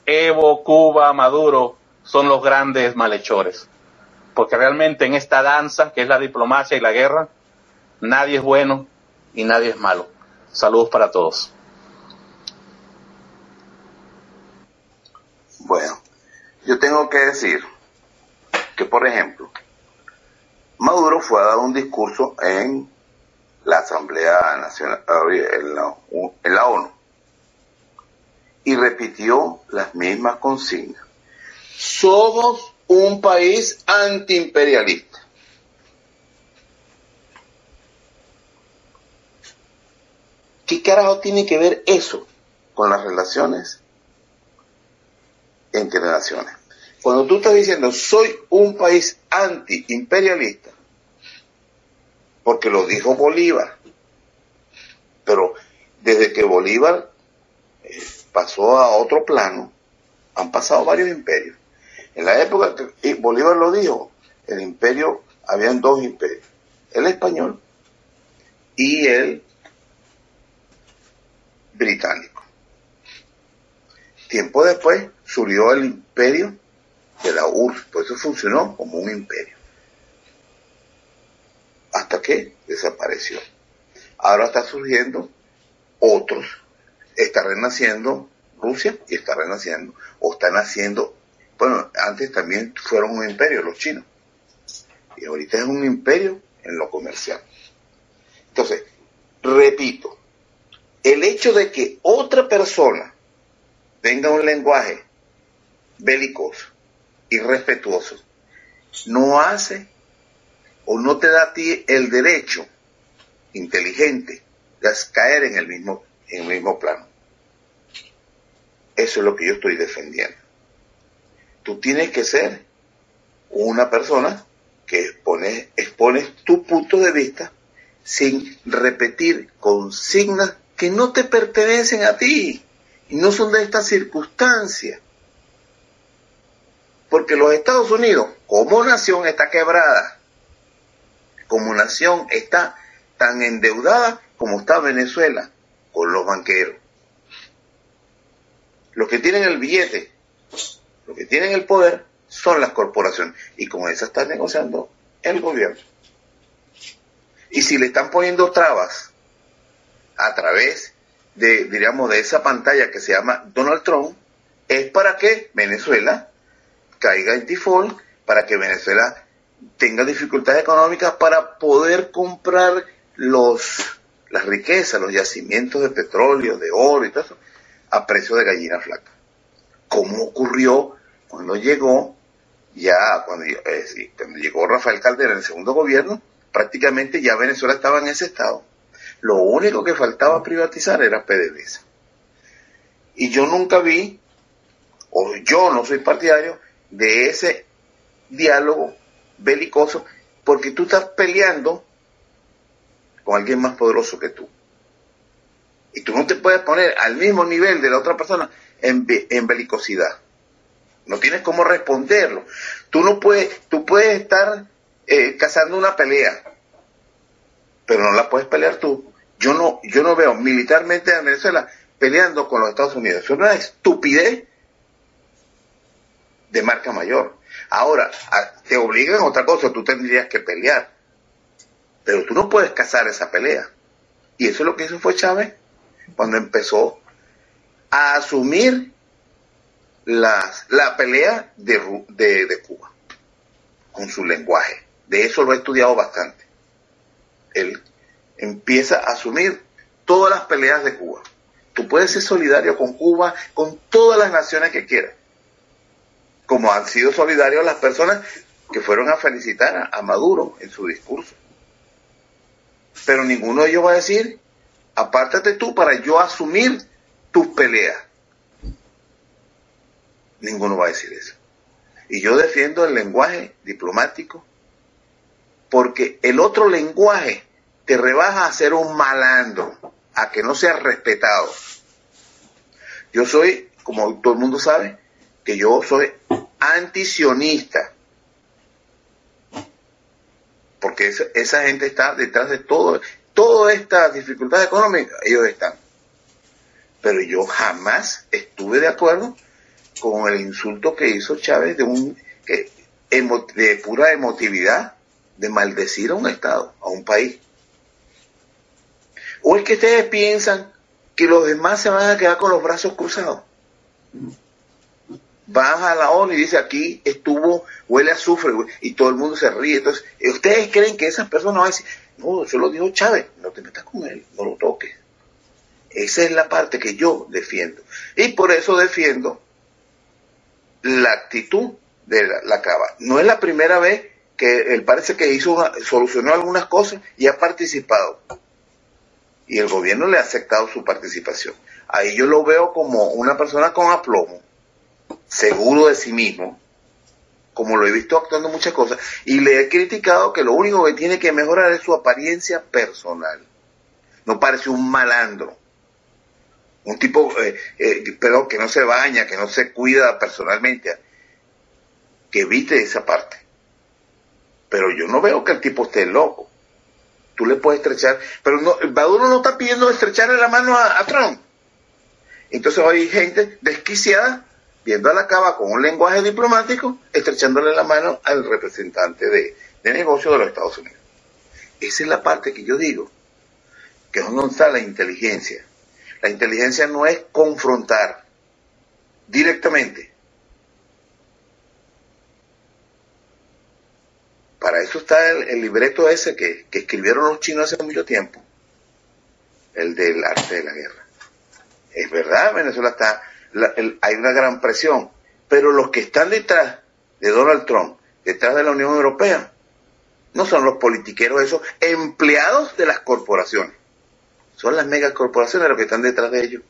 Evo, Cuba, Maduro son los grandes malhechores. Porque realmente en esta danza, que es la diplomacia y la guerra, nadie es bueno y nadie es malo. Saludos para todos. Bueno, yo tengo que decir que, por ejemplo, Maduro fue a dar un discurso en la Asamblea Nacional, en la, en la ONU, y repitió las mismas consignas. Somos un país antiimperialista. ¿Qué carajo tiene que ver eso con las relaciones entre naciones? Cuando tú estás diciendo soy un país antiimperialista, porque lo dijo Bolívar, pero desde que Bolívar eh, pasó a otro plano, han pasado varios imperios. En la época que Bolívar lo dijo, el imperio, habían dos imperios, el español y el británico. Tiempo después surgió el imperio de la URSS, por eso funcionó como un imperio. Hasta que desapareció. Ahora está surgiendo otros. Está renaciendo Rusia y está renaciendo, o están haciendo, bueno, antes también fueron un imperio los chinos. Y ahorita es un imperio en lo comercial. Entonces, repito, el hecho de que otra persona tenga un lenguaje belicoso, irrespetuoso, no hace o no te da a ti el derecho inteligente de caer en el mismo, en el mismo plano. Eso es lo que yo estoy defendiendo. Tú tienes que ser una persona que expones, expones tu punto de vista sin repetir consignas que no te pertenecen a ti y no son de esta circunstancia. Porque los Estados Unidos, como nación, está quebrada. Como nación está tan endeudada como está Venezuela con los banqueros. Los que tienen el billete, los que tienen el poder, son las corporaciones. Y con esas está negociando el gobierno. Y si le están poniendo trabas a través de, diríamos, de esa pantalla que se llama Donald Trump, es para que Venezuela caiga en default, para que Venezuela tenga dificultades económicas para poder comprar los las riquezas, los yacimientos de petróleo, de oro y todo eso, a precio de gallina flaca. Como ocurrió cuando llegó, ya cuando, eh, llegó Rafael Caldera en el segundo gobierno, prácticamente ya Venezuela estaba en ese estado. Lo único que faltaba privatizar era PDVSA. Y yo nunca vi, o yo no soy partidario, de ese diálogo belicoso, porque tú estás peleando con alguien más poderoso que tú. Y tú no te puedes poner al mismo nivel de la otra persona en, en belicosidad. No tienes cómo responderlo. Tú no puedes, tú puedes estar eh, cazando una pelea, pero no la puedes pelear tú. Yo no, yo no veo militarmente a Venezuela peleando con los Estados Unidos. Es una estupidez de marca mayor. Ahora, te obligan a otra cosa, tú tendrías que pelear. Pero tú no puedes cazar esa pelea. Y eso es lo que hizo fue Chávez cuando empezó a asumir las, la pelea de, de, de Cuba con su lenguaje. De eso lo he estudiado bastante. Él empieza a asumir todas las peleas de Cuba. Tú puedes ser solidario con Cuba, con todas las naciones que quieras. Como han sido solidarios las personas que fueron a felicitar a, Maduro en su discurso. Pero ninguno de ellos va a decir, apártate tú para yo asumir tus peleas. Ninguno va a decir eso. Y yo defiendo el lenguaje diplomático porque el otro lenguaje te rebaja a ser un malandro, a que no seas respetado. Yo soy, como todo el mundo sabe, que yo soy antisionista. Porque esa, gente está detrás de todo, todas estas dificultades económicas, ellos están. Pero yo jamás estuve de acuerdo con el insulto que hizo Chávez de un de pura emotividad de maldecir a un Estado, a un país. ¿O es que ustedes piensan que los demás se van a quedar con los brazos cruzados? Baja la ONU y dice aquí estuvo, huele a azufre y todo el mundo se ríe. Entonces, ¿ustedes creen que esas personas van a decir, no, eso lo dijo Chávez, no te metas con él, no lo toques? Esa es la parte que yo defiendo. Y por eso defiendo la actitud de la, Cava. No es la primera vez que él parece que hizo solucionó algunas cosas y ha participado. Y el gobierno le ha aceptado su participación. Ahí yo lo veo como una persona con aplomo, seguro de sí mismo, como lo he visto actuando muchas cosas, y le he criticado que lo único que tiene que mejorar es su apariencia personal. No parece un malandro, un tipo, eh, eh, pero que no se baña, que no se cuida personalmente, que evite esa parte. Pero yo no veo que el tipo esté loco. Tú le puedes estrechar, pero no, Maduro no está pidiendo estrecharle la mano a, a Trump. Entonces hay gente desquiciada viendo a la cava con un lenguaje diplomático, estrechándole la mano al representante de, de negocio de los Estados Unidos. Esa es la parte que yo digo, que es donde está la inteligencia. La inteligencia no es confrontar directamente. Para eso está el, libreto ese que, que, escribieron los chinos hace mucho tiempo, el del arte de la guerra. Es verdad, Venezuela está, la, el, hay una gran presión, pero los que están detrás de Donald Trump, detrás de la Unión Europea, no son los politiqueros esos empleados de las corporaciones son las megacorporaciones los que están detrás de ellos.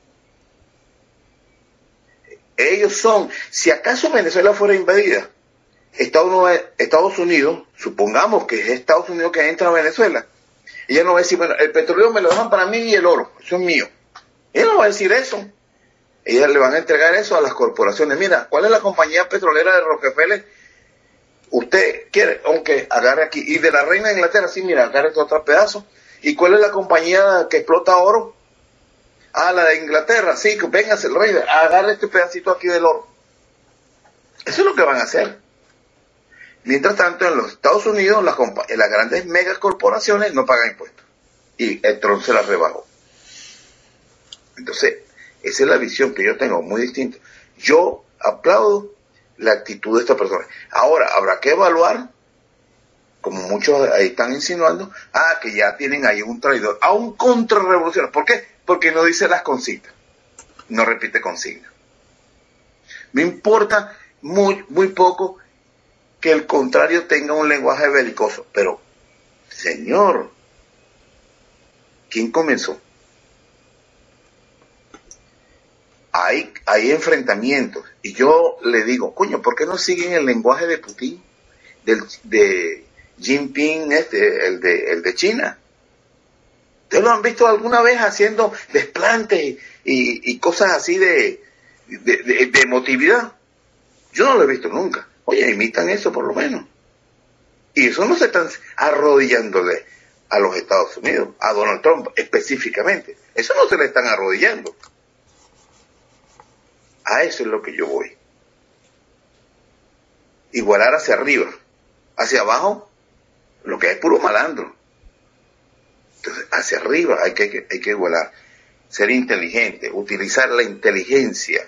Ellos son, si acaso Venezuela fuera invadida, Estados Unidos, supongamos que es Estados Unidos que entra a Venezuela, ella no va a decir, bueno, el petróleo me lo dejan para mí y el oro, eso es mío. Ella no va a decir eso. Ellas le van a entregar eso a las corporaciones. Mira, ¿cuál es la compañía petrolera de Rockefeller? Usted quiere, aunque agarre aquí. Y de la reina de Inglaterra, sí, mira, agarre este otro pedazo. ¿Y cuál es la compañía que explota oro? Ah, la de Inglaterra, sí, véngase el rey, agarre este pedacito aquí del oro. Eso es lo que van a hacer. Mientras tanto, en los Estados Unidos, las, las grandes megacorporaciones no pagan impuestos. Y el Trump se las rebajó. Entonces, esa es la visión que yo tengo, muy distinta. Yo aplaudo la actitud de esta persona. Ahora, habrá que evaluar, como muchos ahí están insinuando, ah, que ya tienen ahí un traidor, a un contrarrevolucionario. ¿Por qué? Porque no dice las consignas, no repite consignas. Me importa muy, muy poco que el contrario tenga un lenguaje belicoso, pero, señor, ¿quién comenzó? Hay, hay enfrentamientos. Y yo le digo, coño, ¿por qué no siguen el lenguaje de Putin? Del, de Jinping, este, el de, el de China. ¿Ustedes lo han visto alguna vez haciendo desplantes y, cosas así de, de, de, de emotividad? Yo no lo he visto nunca. Oye, imitan eso por lo menos. Y eso no se están arrodillándole a los Estados Unidos, a Donald Trump específicamente. Eso no se le están arrodillando. A eso es lo que yo voy. Igualar hacia arriba. Hacia abajo, lo que es puro malandro. Entonces, hacia arriba hay que, hay que igualar. Ser inteligente, utilizar la inteligencia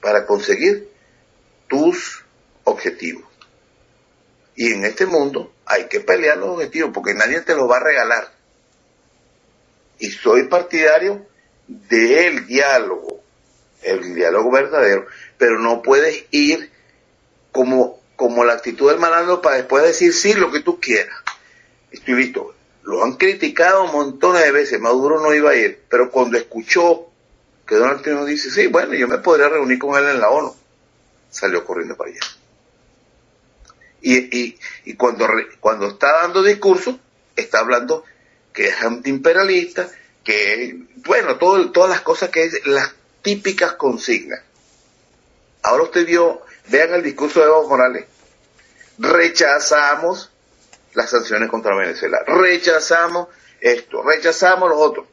para conseguir tus objetivos. Y en este mundo hay que pelear los objetivos porque nadie te los va a regalar. Y soy partidario del diálogo, el diálogo verdadero, pero no puedes ir como, como la actitud del malandro para después decir sí lo que tú quieras. Estoy listo. Lo han criticado montones de veces, Maduro no iba a ir, pero cuando escuchó que Donald Trump dice, sí, bueno, yo me podría reunir con él en la ONU, salió corriendo para allá. Y, y, y cuando, cuando está dando discurso, está hablando que es antiimperialista, que, bueno, todo, todas las cosas que es, las típicas consignas. Ahora usted vio, vean el discurso de Evo Morales. Rechazamos las sanciones contra Venezuela. Rechazamos esto, rechazamos los otros.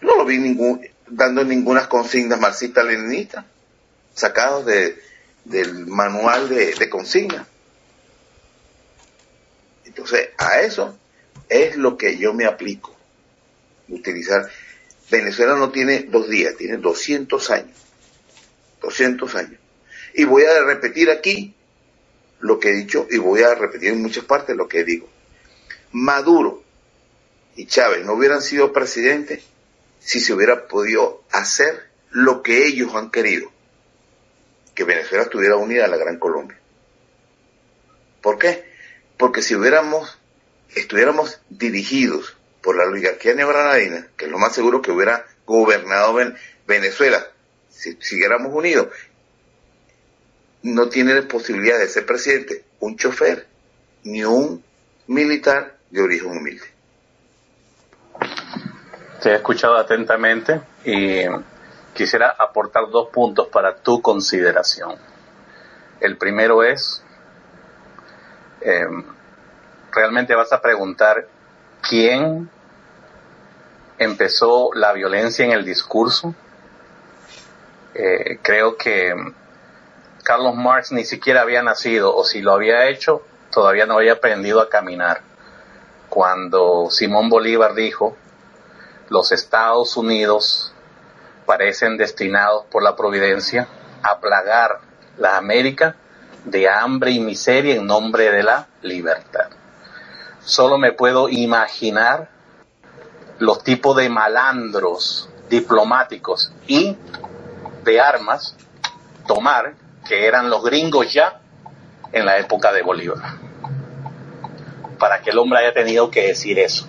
No lo vi ningún, dando ninguna consignas marxistas-leninistas, sacados de, del manual de, de consignas. Entonces, a eso es lo que yo me aplico. Utilizar. Venezuela no tiene dos días, tiene 200 años. 200 años. Y voy a repetir aquí lo que he dicho y voy a repetir en muchas partes lo que digo. Maduro y Chávez no hubieran sido presidentes si se hubiera podido hacer lo que ellos han querido. Que Venezuela estuviera unida a la Gran Colombia. ¿Por qué? Porque si hubiéramos, estuviéramos dirigidos por la oligarquía neogranadina, que es lo más seguro que hubiera gobernado Venezuela, si siguiéramos unidos, no tiene posibilidad de ser presidente un chofer ni un militar de origen humilde. Te he escuchado atentamente y quisiera aportar dos puntos para tu consideración. El primero es, eh, realmente vas a preguntar quién empezó la violencia en el discurso. Eh, creo que Carlos Marx ni siquiera había nacido, o si lo había hecho, todavía no había aprendido a caminar. Cuando Simón Bolívar dijo, los Estados Unidos parecen destinados por la providencia a plagar la América de hambre y miseria en nombre de la libertad. Solo me puedo imaginar los tipos de malandros diplomáticos y de armas tomar que eran los gringos ya en la época de Bolívar. Para que el hombre haya tenido que decir eso.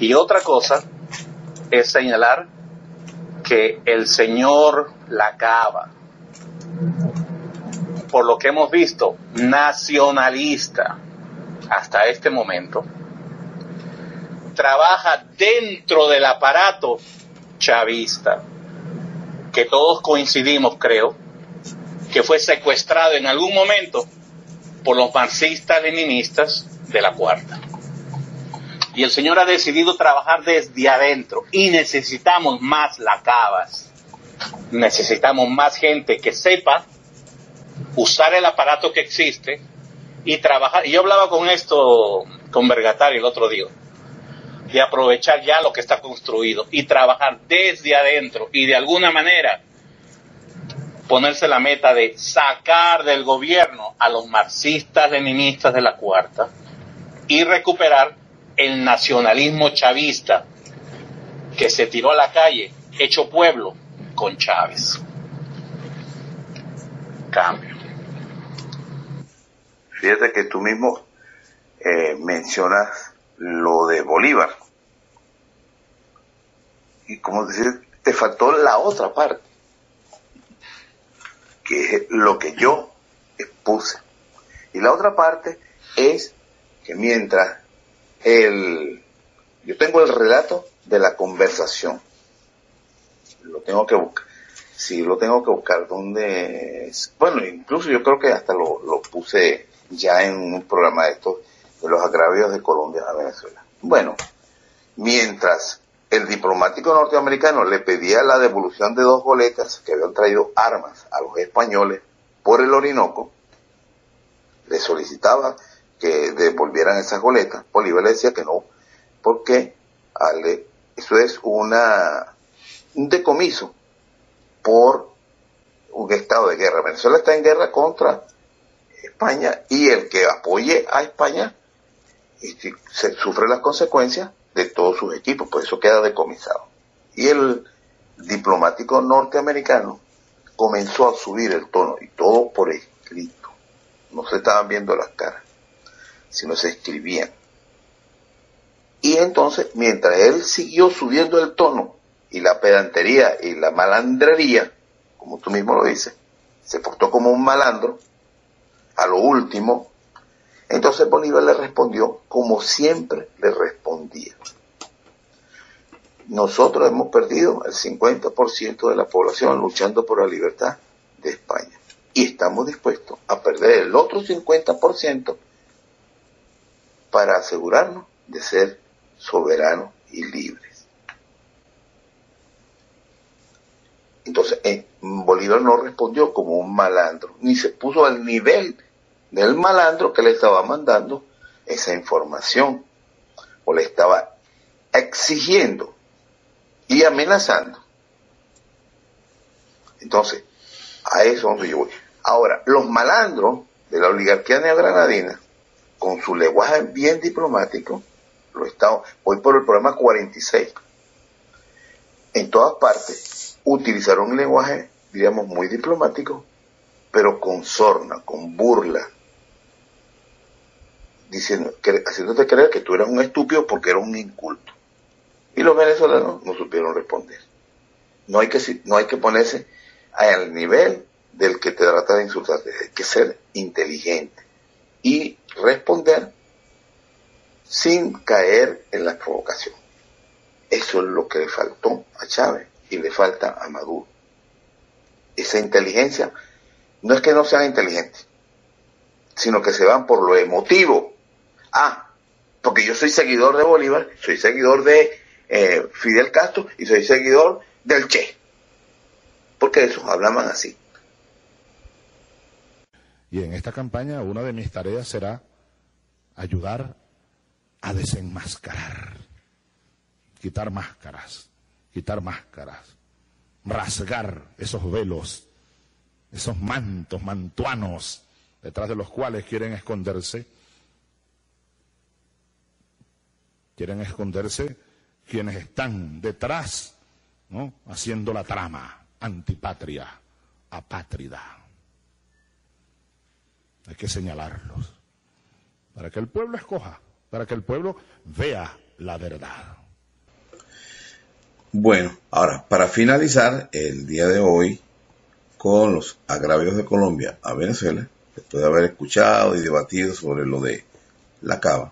Y otra cosa es señalar que el señor Lacaba, por lo que hemos visto, nacionalista hasta este momento, trabaja dentro del aparato chavista, que todos coincidimos, creo, que fue secuestrado en algún momento por los marxistas-leninistas de la cuarta. Y el Señor ha decidido trabajar desde adentro y necesitamos más lacabas. Necesitamos más gente que sepa usar el aparato que existe y trabajar. Y yo hablaba con esto con Vergatari el otro día, de aprovechar ya lo que está construido y trabajar desde adentro y de alguna manera ponerse la meta de sacar del gobierno a los marxistas leninistas de la cuarta y recuperar el nacionalismo chavista que se tiró a la calle, hecho pueblo, con Chávez. Cambio. Fíjate que tú mismo eh, mencionas lo de Bolívar. Y como decir, te faltó la otra parte, que es lo que yo expuse. Y la otra parte es que mientras el, yo tengo el relato de la conversación, lo tengo que buscar, sí, lo tengo que buscar, donde, bueno, incluso yo creo que hasta lo, lo puse ya en un programa de estos, de los agravios de Colombia a Venezuela. Bueno, mientras el diplomático norteamericano le pedía la devolución de dos boletas que habían traído armas a los españoles por el Orinoco, le solicitaba que devolvieran esas boletas. Bolívar le decía que no, porque eso es una un decomiso por un estado de guerra. Venezuela está en guerra contra España y el que apoye a España se sufre las consecuencias de todos sus equipos, por eso queda decomisado. Y el diplomático norteamericano comenzó a subir el tono, y todo por escrito. No se estaban viendo las caras, sino se escribían. Y entonces, mientras él siguió subiendo el tono y la pedantería y la malandrería, como tú mismo lo dices, se portó como un malandro, a lo último, entonces Bolívar le respondió como siempre le respondía. Nosotros hemos perdido el 50% de la población luchando por la libertad de España y estamos dispuestos a perder el otro 50% para asegurarnos de ser soberanos y libres. Entonces, eh, Bolívar no respondió como un malandro, ni se puso al nivel del malandro que le estaba mandando esa información, o le estaba exigiendo y amenazando. Entonces, a eso es yo voy. Ahora, los malandros de la oligarquía neogranadina, con su lenguaje bien diplomático, lo estaba, voy por el programa 46. En todas partes utilizaron un lenguaje, diríamos, muy diplomático, pero con sorna, con burla, diciendo, haciéndote creer que tú eras un estúpido porque eras un inculto. Y los venezolanos no supieron responder. No hay que, no hay que ponerse al nivel del que te trata de insultarte, hay que ser inteligente y responder sin caer en la provocación. Eso es lo que le faltó a Chávez y le falta a Maduro. Esa inteligencia no es que no sean inteligentes, sino que se van por lo emotivo. Ah, porque yo soy seguidor de Bolívar, soy seguidor de eh, Fidel Castro y soy seguidor del Che. Porque esos hablaban así. Y en esta campaña una de mis tareas será ayudar a desenmascarar, quitar máscaras, quitar máscaras, rasgar esos velos, esos mantos mantuanos detrás de los cuales quieren esconderse, quieren esconderse quienes están detrás, ¿no? Haciendo la trama antipatria, apátrida. Hay que señalarlos para que el pueblo escoja para que el pueblo vea la verdad. Bueno, ahora, para finalizar el día de hoy con los agravios de Colombia a Venezuela, después de haber escuchado y debatido sobre lo de la cava,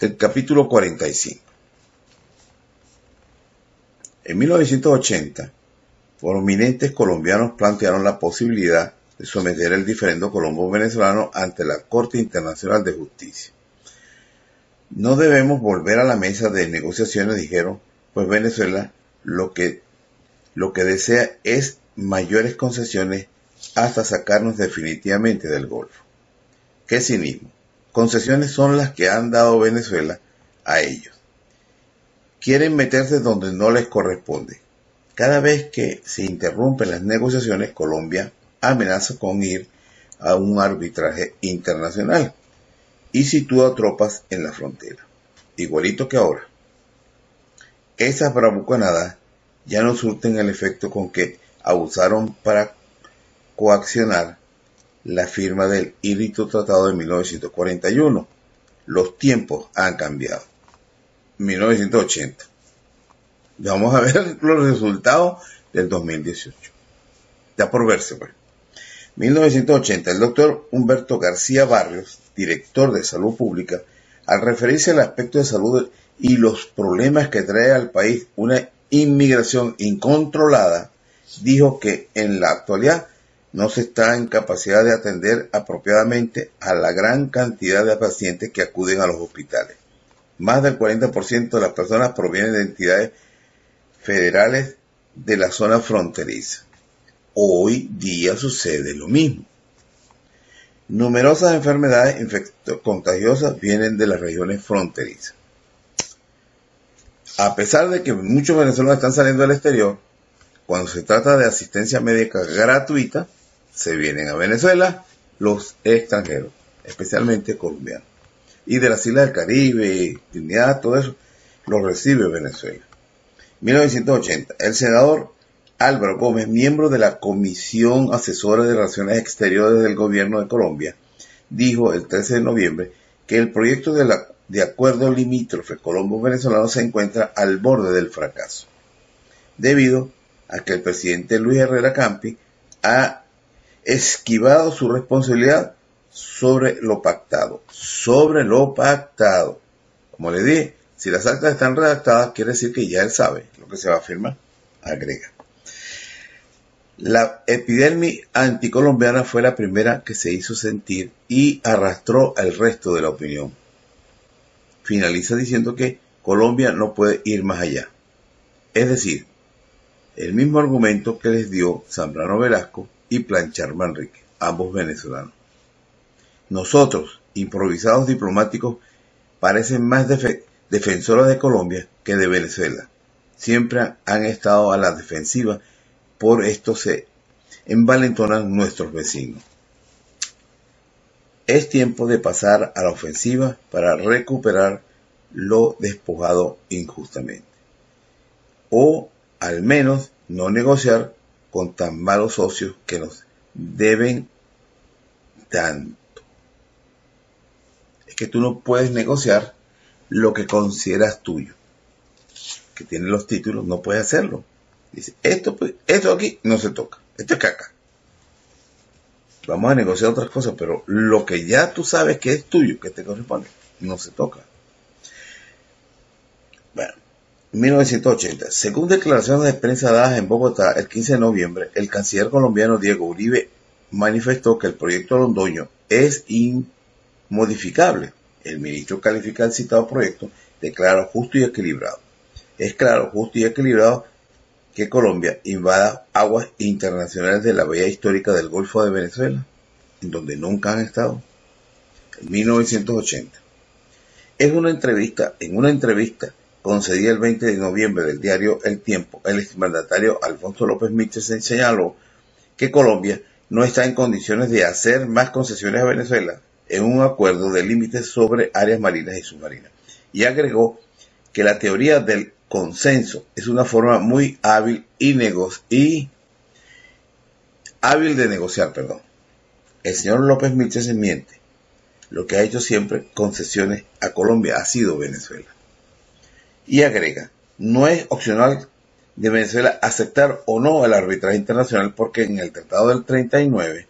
el capítulo 45. En 1980, prominentes colombianos plantearon la posibilidad de someter el diferendo colombo-venezolano ante la Corte Internacional de Justicia. No debemos volver a la mesa de negociaciones, dijeron, pues Venezuela lo que, lo que desea es mayores concesiones hasta sacarnos definitivamente del Golfo. ¿Qué cinismo? Concesiones son las que han dado Venezuela a ellos. Quieren meterse donde no les corresponde. Cada vez que se interrumpen las negociaciones, Colombia amenaza con ir a un arbitraje internacional y sitúa tropas en la frontera, igualito que ahora. Esas bravuconadas ya no surten el efecto con que abusaron para coaccionar la firma del Irrito Tratado de 1941. Los tiempos han cambiado. 1980. Vamos a ver los resultados del 2018. Ya por verse, pues. 1980. El doctor Humberto García Barrios, director de Salud Pública, al referirse al aspecto de salud y los problemas que trae al país una inmigración incontrolada, dijo que en la actualidad no se está en capacidad de atender apropiadamente a la gran cantidad de pacientes que acuden a los hospitales. Más del 40% de las personas provienen de entidades federales de la zona fronteriza. Hoy día sucede lo mismo. Numerosas enfermedades contagiosas vienen de las regiones fronterizas. A pesar de que muchos venezolanos están saliendo al exterior, cuando se trata de asistencia médica gratuita, se vienen a Venezuela los extranjeros, especialmente colombianos. Y de las islas del Caribe, Trinidad, todo eso, los recibe Venezuela. 1980. El senador Álvaro Gómez, miembro de la Comisión Asesora de Relaciones Exteriores del Gobierno de Colombia, dijo el 13 de noviembre que el proyecto de, la, de acuerdo limítrofe colombo-venezolano se encuentra al borde del fracaso, debido a que el presidente Luis Herrera Campi ha esquivado su responsabilidad sobre lo pactado, sobre lo pactado. Como le dije, si las actas están redactadas, quiere decir que ya él sabe lo que se va a firmar, agrega. La epidemia anticolombiana fue la primera que se hizo sentir y arrastró al resto de la opinión. Finaliza diciendo que Colombia no puede ir más allá. Es decir, el mismo argumento que les dio Zambrano Velasco y Planchar Manrique, ambos venezolanos. Nosotros, improvisados diplomáticos, parecen más defensores de Colombia que de Venezuela. Siempre han estado a la defensiva, por esto se envalentonan nuestros vecinos. Es tiempo de pasar a la ofensiva para recuperar lo despojado injustamente. O al menos no negociar con tan malos socios que nos deben tanto. Es que tú no puedes negociar lo que consideras tuyo, que tiene los títulos, no puedes hacerlo. Dice, esto, pues, esto aquí no se toca, esto es caca. Vamos a negociar otras cosas, pero lo que ya tú sabes que es tuyo, que te corresponde, no se toca. 1980. Según declaraciones de prensa dadas en Bogotá el 15 de noviembre, el canciller colombiano Diego Uribe manifestó que el proyecto Londoño es inmodificable. El ministro califica el citado proyecto de claro, justo y equilibrado. Es claro, justo y equilibrado que Colombia invada aguas internacionales de la bahía histórica del Golfo de Venezuela, en donde nunca han estado. En 1980. Es una entrevista, en una entrevista concedía el 20 de noviembre del diario El Tiempo, el exmandatario Alfonso López Michel señaló que Colombia no está en condiciones de hacer más concesiones a Venezuela en un acuerdo de límites sobre áreas marinas y submarinas. Y agregó que la teoría del consenso es una forma muy hábil y, y hábil de negociar, perdón. El señor López Michel se miente. Lo que ha hecho siempre concesiones a Colombia ha sido Venezuela y agrega, no es opcional de Venezuela aceptar o no el arbitraje internacional porque en el Tratado del 39,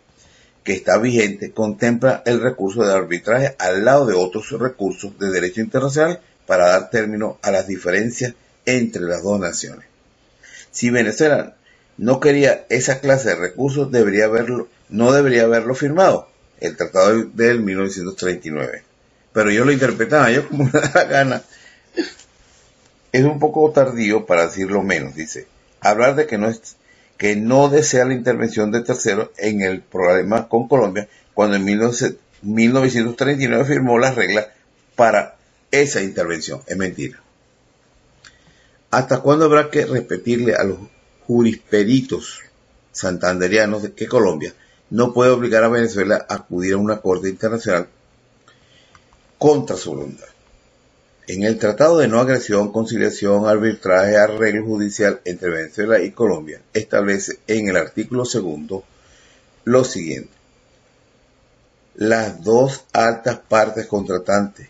que está vigente, contempla el recurso de arbitraje al lado de otros recursos de derecho internacional para dar término a las diferencias entre las dos naciones. Si Venezuela no quería esa clase de recursos, debería haberlo, no debería haberlo firmado, el tratado del 1939. Pero yo lo interpretaba yo como me da la gana. Es un poco tardío para decirlo menos, dice. Hablar de que no es, que no desea la intervención de terceros en el problema con Colombia, cuando en 1939 firmó las reglas para esa intervención. Es mentira. ¿Hasta cuándo habrá que repetirle a los jurisperitos santanderianos de que Colombia no puede obligar a Venezuela a acudir a una corte internacional contra su voluntad? En el Tratado de No Agresión, Conciliación, Arbitraje, Arreglo Judicial entre Venezuela y Colombia establece en el artículo segundo lo siguiente. Las dos altas partes contratantes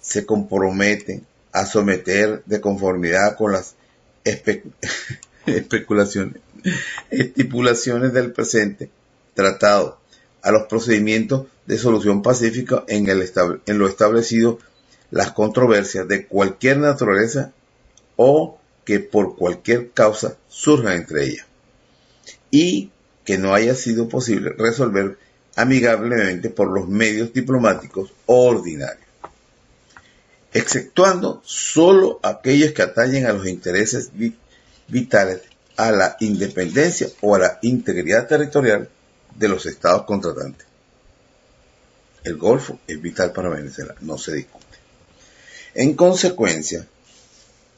se comprometen a someter de conformidad con las espe especulaciones, estipulaciones del presente tratado a los procedimientos de solución pacífica en, el en lo establecido las controversias de cualquier naturaleza o que por cualquier causa surjan entre ellas y que no haya sido posible resolver amigablemente por los medios diplomáticos ordinarios, exceptuando solo aquellos que atañen a los intereses vitales, a la independencia o a la integridad territorial de los estados contratantes. El Golfo es vital para Venezuela, no se discute. En consecuencia,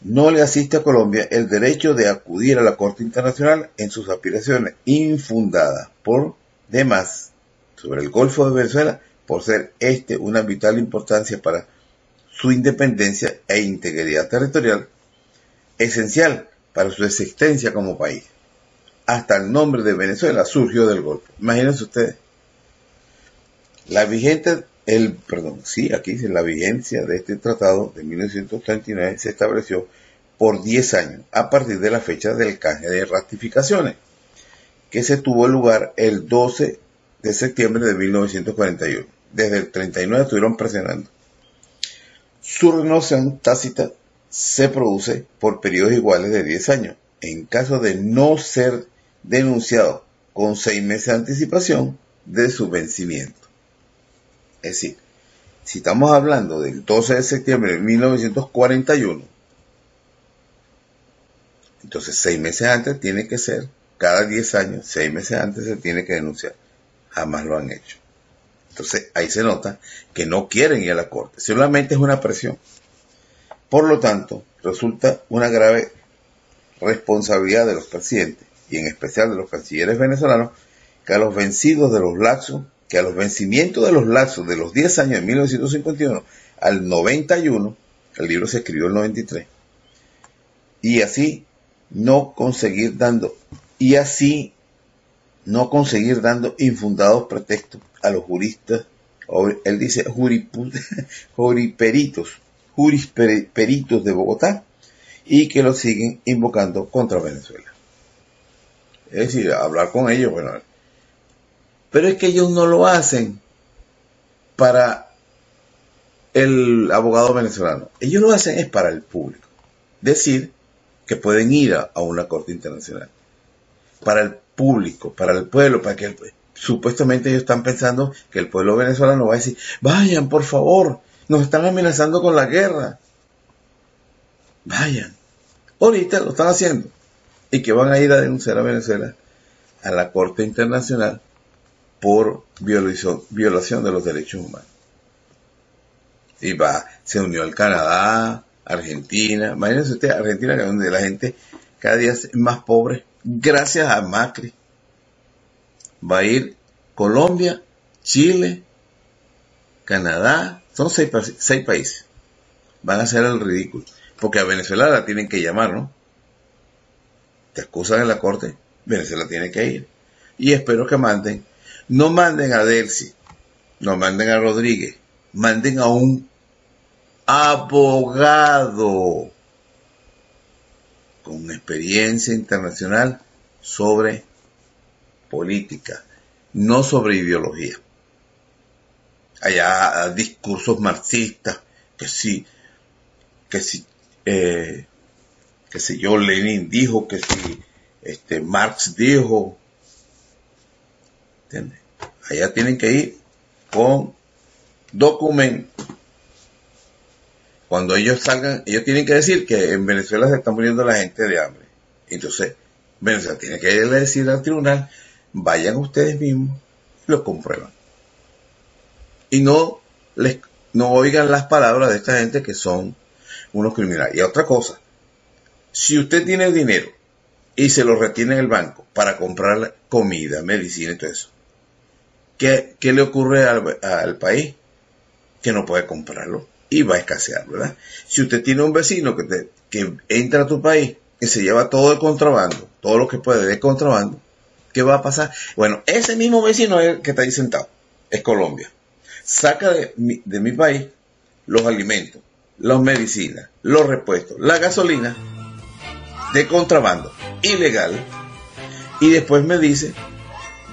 no le asiste a Colombia el derecho de acudir a la Corte Internacional en sus aspiraciones infundadas por demás sobre el Golfo de Venezuela por ser este una vital importancia para su independencia e integridad territorial, esencial para su existencia como país. Hasta el nombre de Venezuela surgió del Golfo. Imagínense ustedes. La vigente, el, perdón, sí, aquí dice, la vigencia de este tratado de 1939 se estableció por 10 años a partir de la fecha del canje de ratificaciones, que se tuvo lugar el 12 de septiembre de 1941. Desde el 39 estuvieron presionando. Su renovación tácita se produce por periodos iguales de 10 años. En caso de no ser denunciado con seis meses de anticipación de su vencimiento. Es decir, si estamos hablando del 12 de septiembre de 1941, entonces seis meses antes tiene que ser, cada 10 años, seis meses antes se tiene que denunciar. Jamás lo han hecho. Entonces ahí se nota que no quieren ir a la corte, solamente es una presión. Por lo tanto, resulta una grave responsabilidad de los presidentes y en especial de los cancilleres venezolanos que a los vencidos de los laxos, que a los vencimientos de los laxos de los 10 años de 1951 al 91, el libro se escribió en el 93, y así no conseguir dando, y así no conseguir dando infundados pretextos a los juristas, él dice juriperitos, jurisperitos de Bogotá, y que lo siguen invocando contra Venezuela. Es decir, hablar con ellos, bueno. Pero es que ellos no lo hacen para el abogado venezolano. Ellos lo hacen es para el público. Decir que pueden ir a, a una corte internacional. Para el público, para el pueblo, para que el, supuestamente ellos están pensando que el pueblo venezolano va a decir, vayan, por favor, nos están amenazando con la guerra. Vayan. Ahorita lo están haciendo. Y que van a ir a denunciar a Venezuela a la Corte Internacional por violación, violación de los derechos humanos. Y va, se unió el Canadá, Argentina. Imagínense usted, Argentina, donde la gente cada día es más pobre, gracias a Macri. Va a ir Colombia, Chile, Canadá, son seis, seis países. Van a hacer el ridículo. Porque a Venezuela la tienen que llamar, ¿no? Te acusan en la corte, Venezuela tiene que ir. Y espero que manden, no manden a Delcy, no manden a Rodríguez, manden a un abogado con experiencia internacional sobre política, no sobre ideología. Allá discursos marxistas, que sí, que sí, eh, que si yo, Lenin dijo que si este, Marx dijo. ¿Entiendes? Allá tienen que ir con documentos. Cuando ellos salgan, ellos tienen que decir que en Venezuela se está muriendo la gente de hambre. Entonces, Venezuela tiene que irle a decir al tribunal, vayan ustedes mismos y lo comprueban. Y no les no oigan las palabras de esta gente que son unos criminales. Y otra cosa, si usted tiene dinero y se lo retiene en el banco para comprar comida, medicina y todo eso, ¿qué, qué le ocurre al, al país? Que no puede comprarlo y va a escasear, ¿verdad? Si usted tiene un vecino que, te, que entra a tu país y se lleva todo el contrabando, todo lo que puede de contrabando, ¿qué va a pasar? Bueno, ese mismo vecino es el que está ahí sentado, es Colombia. Saca de mi, de mi país los alimentos, las medicinas, los repuestos, la gasolina de contrabando, ilegal, y después me dice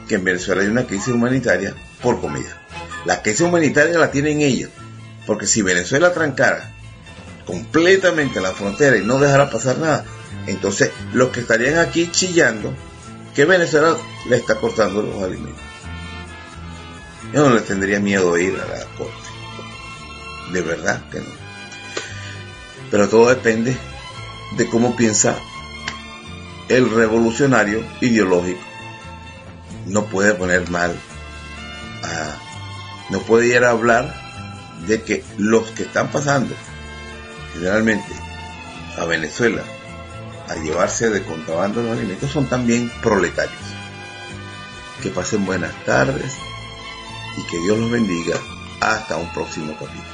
que en Venezuela hay una crisis humanitaria por comida. La crisis humanitaria la tienen ellos, porque si Venezuela trancara completamente la frontera y no dejara pasar nada, entonces los que estarían aquí chillando que Venezuela le está cortando los alimentos. Yo no le tendría miedo de ir a la corte. De verdad que no. Pero todo depende de cómo piensa el revolucionario ideológico. No puede poner mal a, no puede ir a hablar de que los que están pasando generalmente a Venezuela a llevarse de contrabando los alimentos son también proletarios. Que pasen buenas tardes y que Dios los bendiga hasta un próximo capítulo.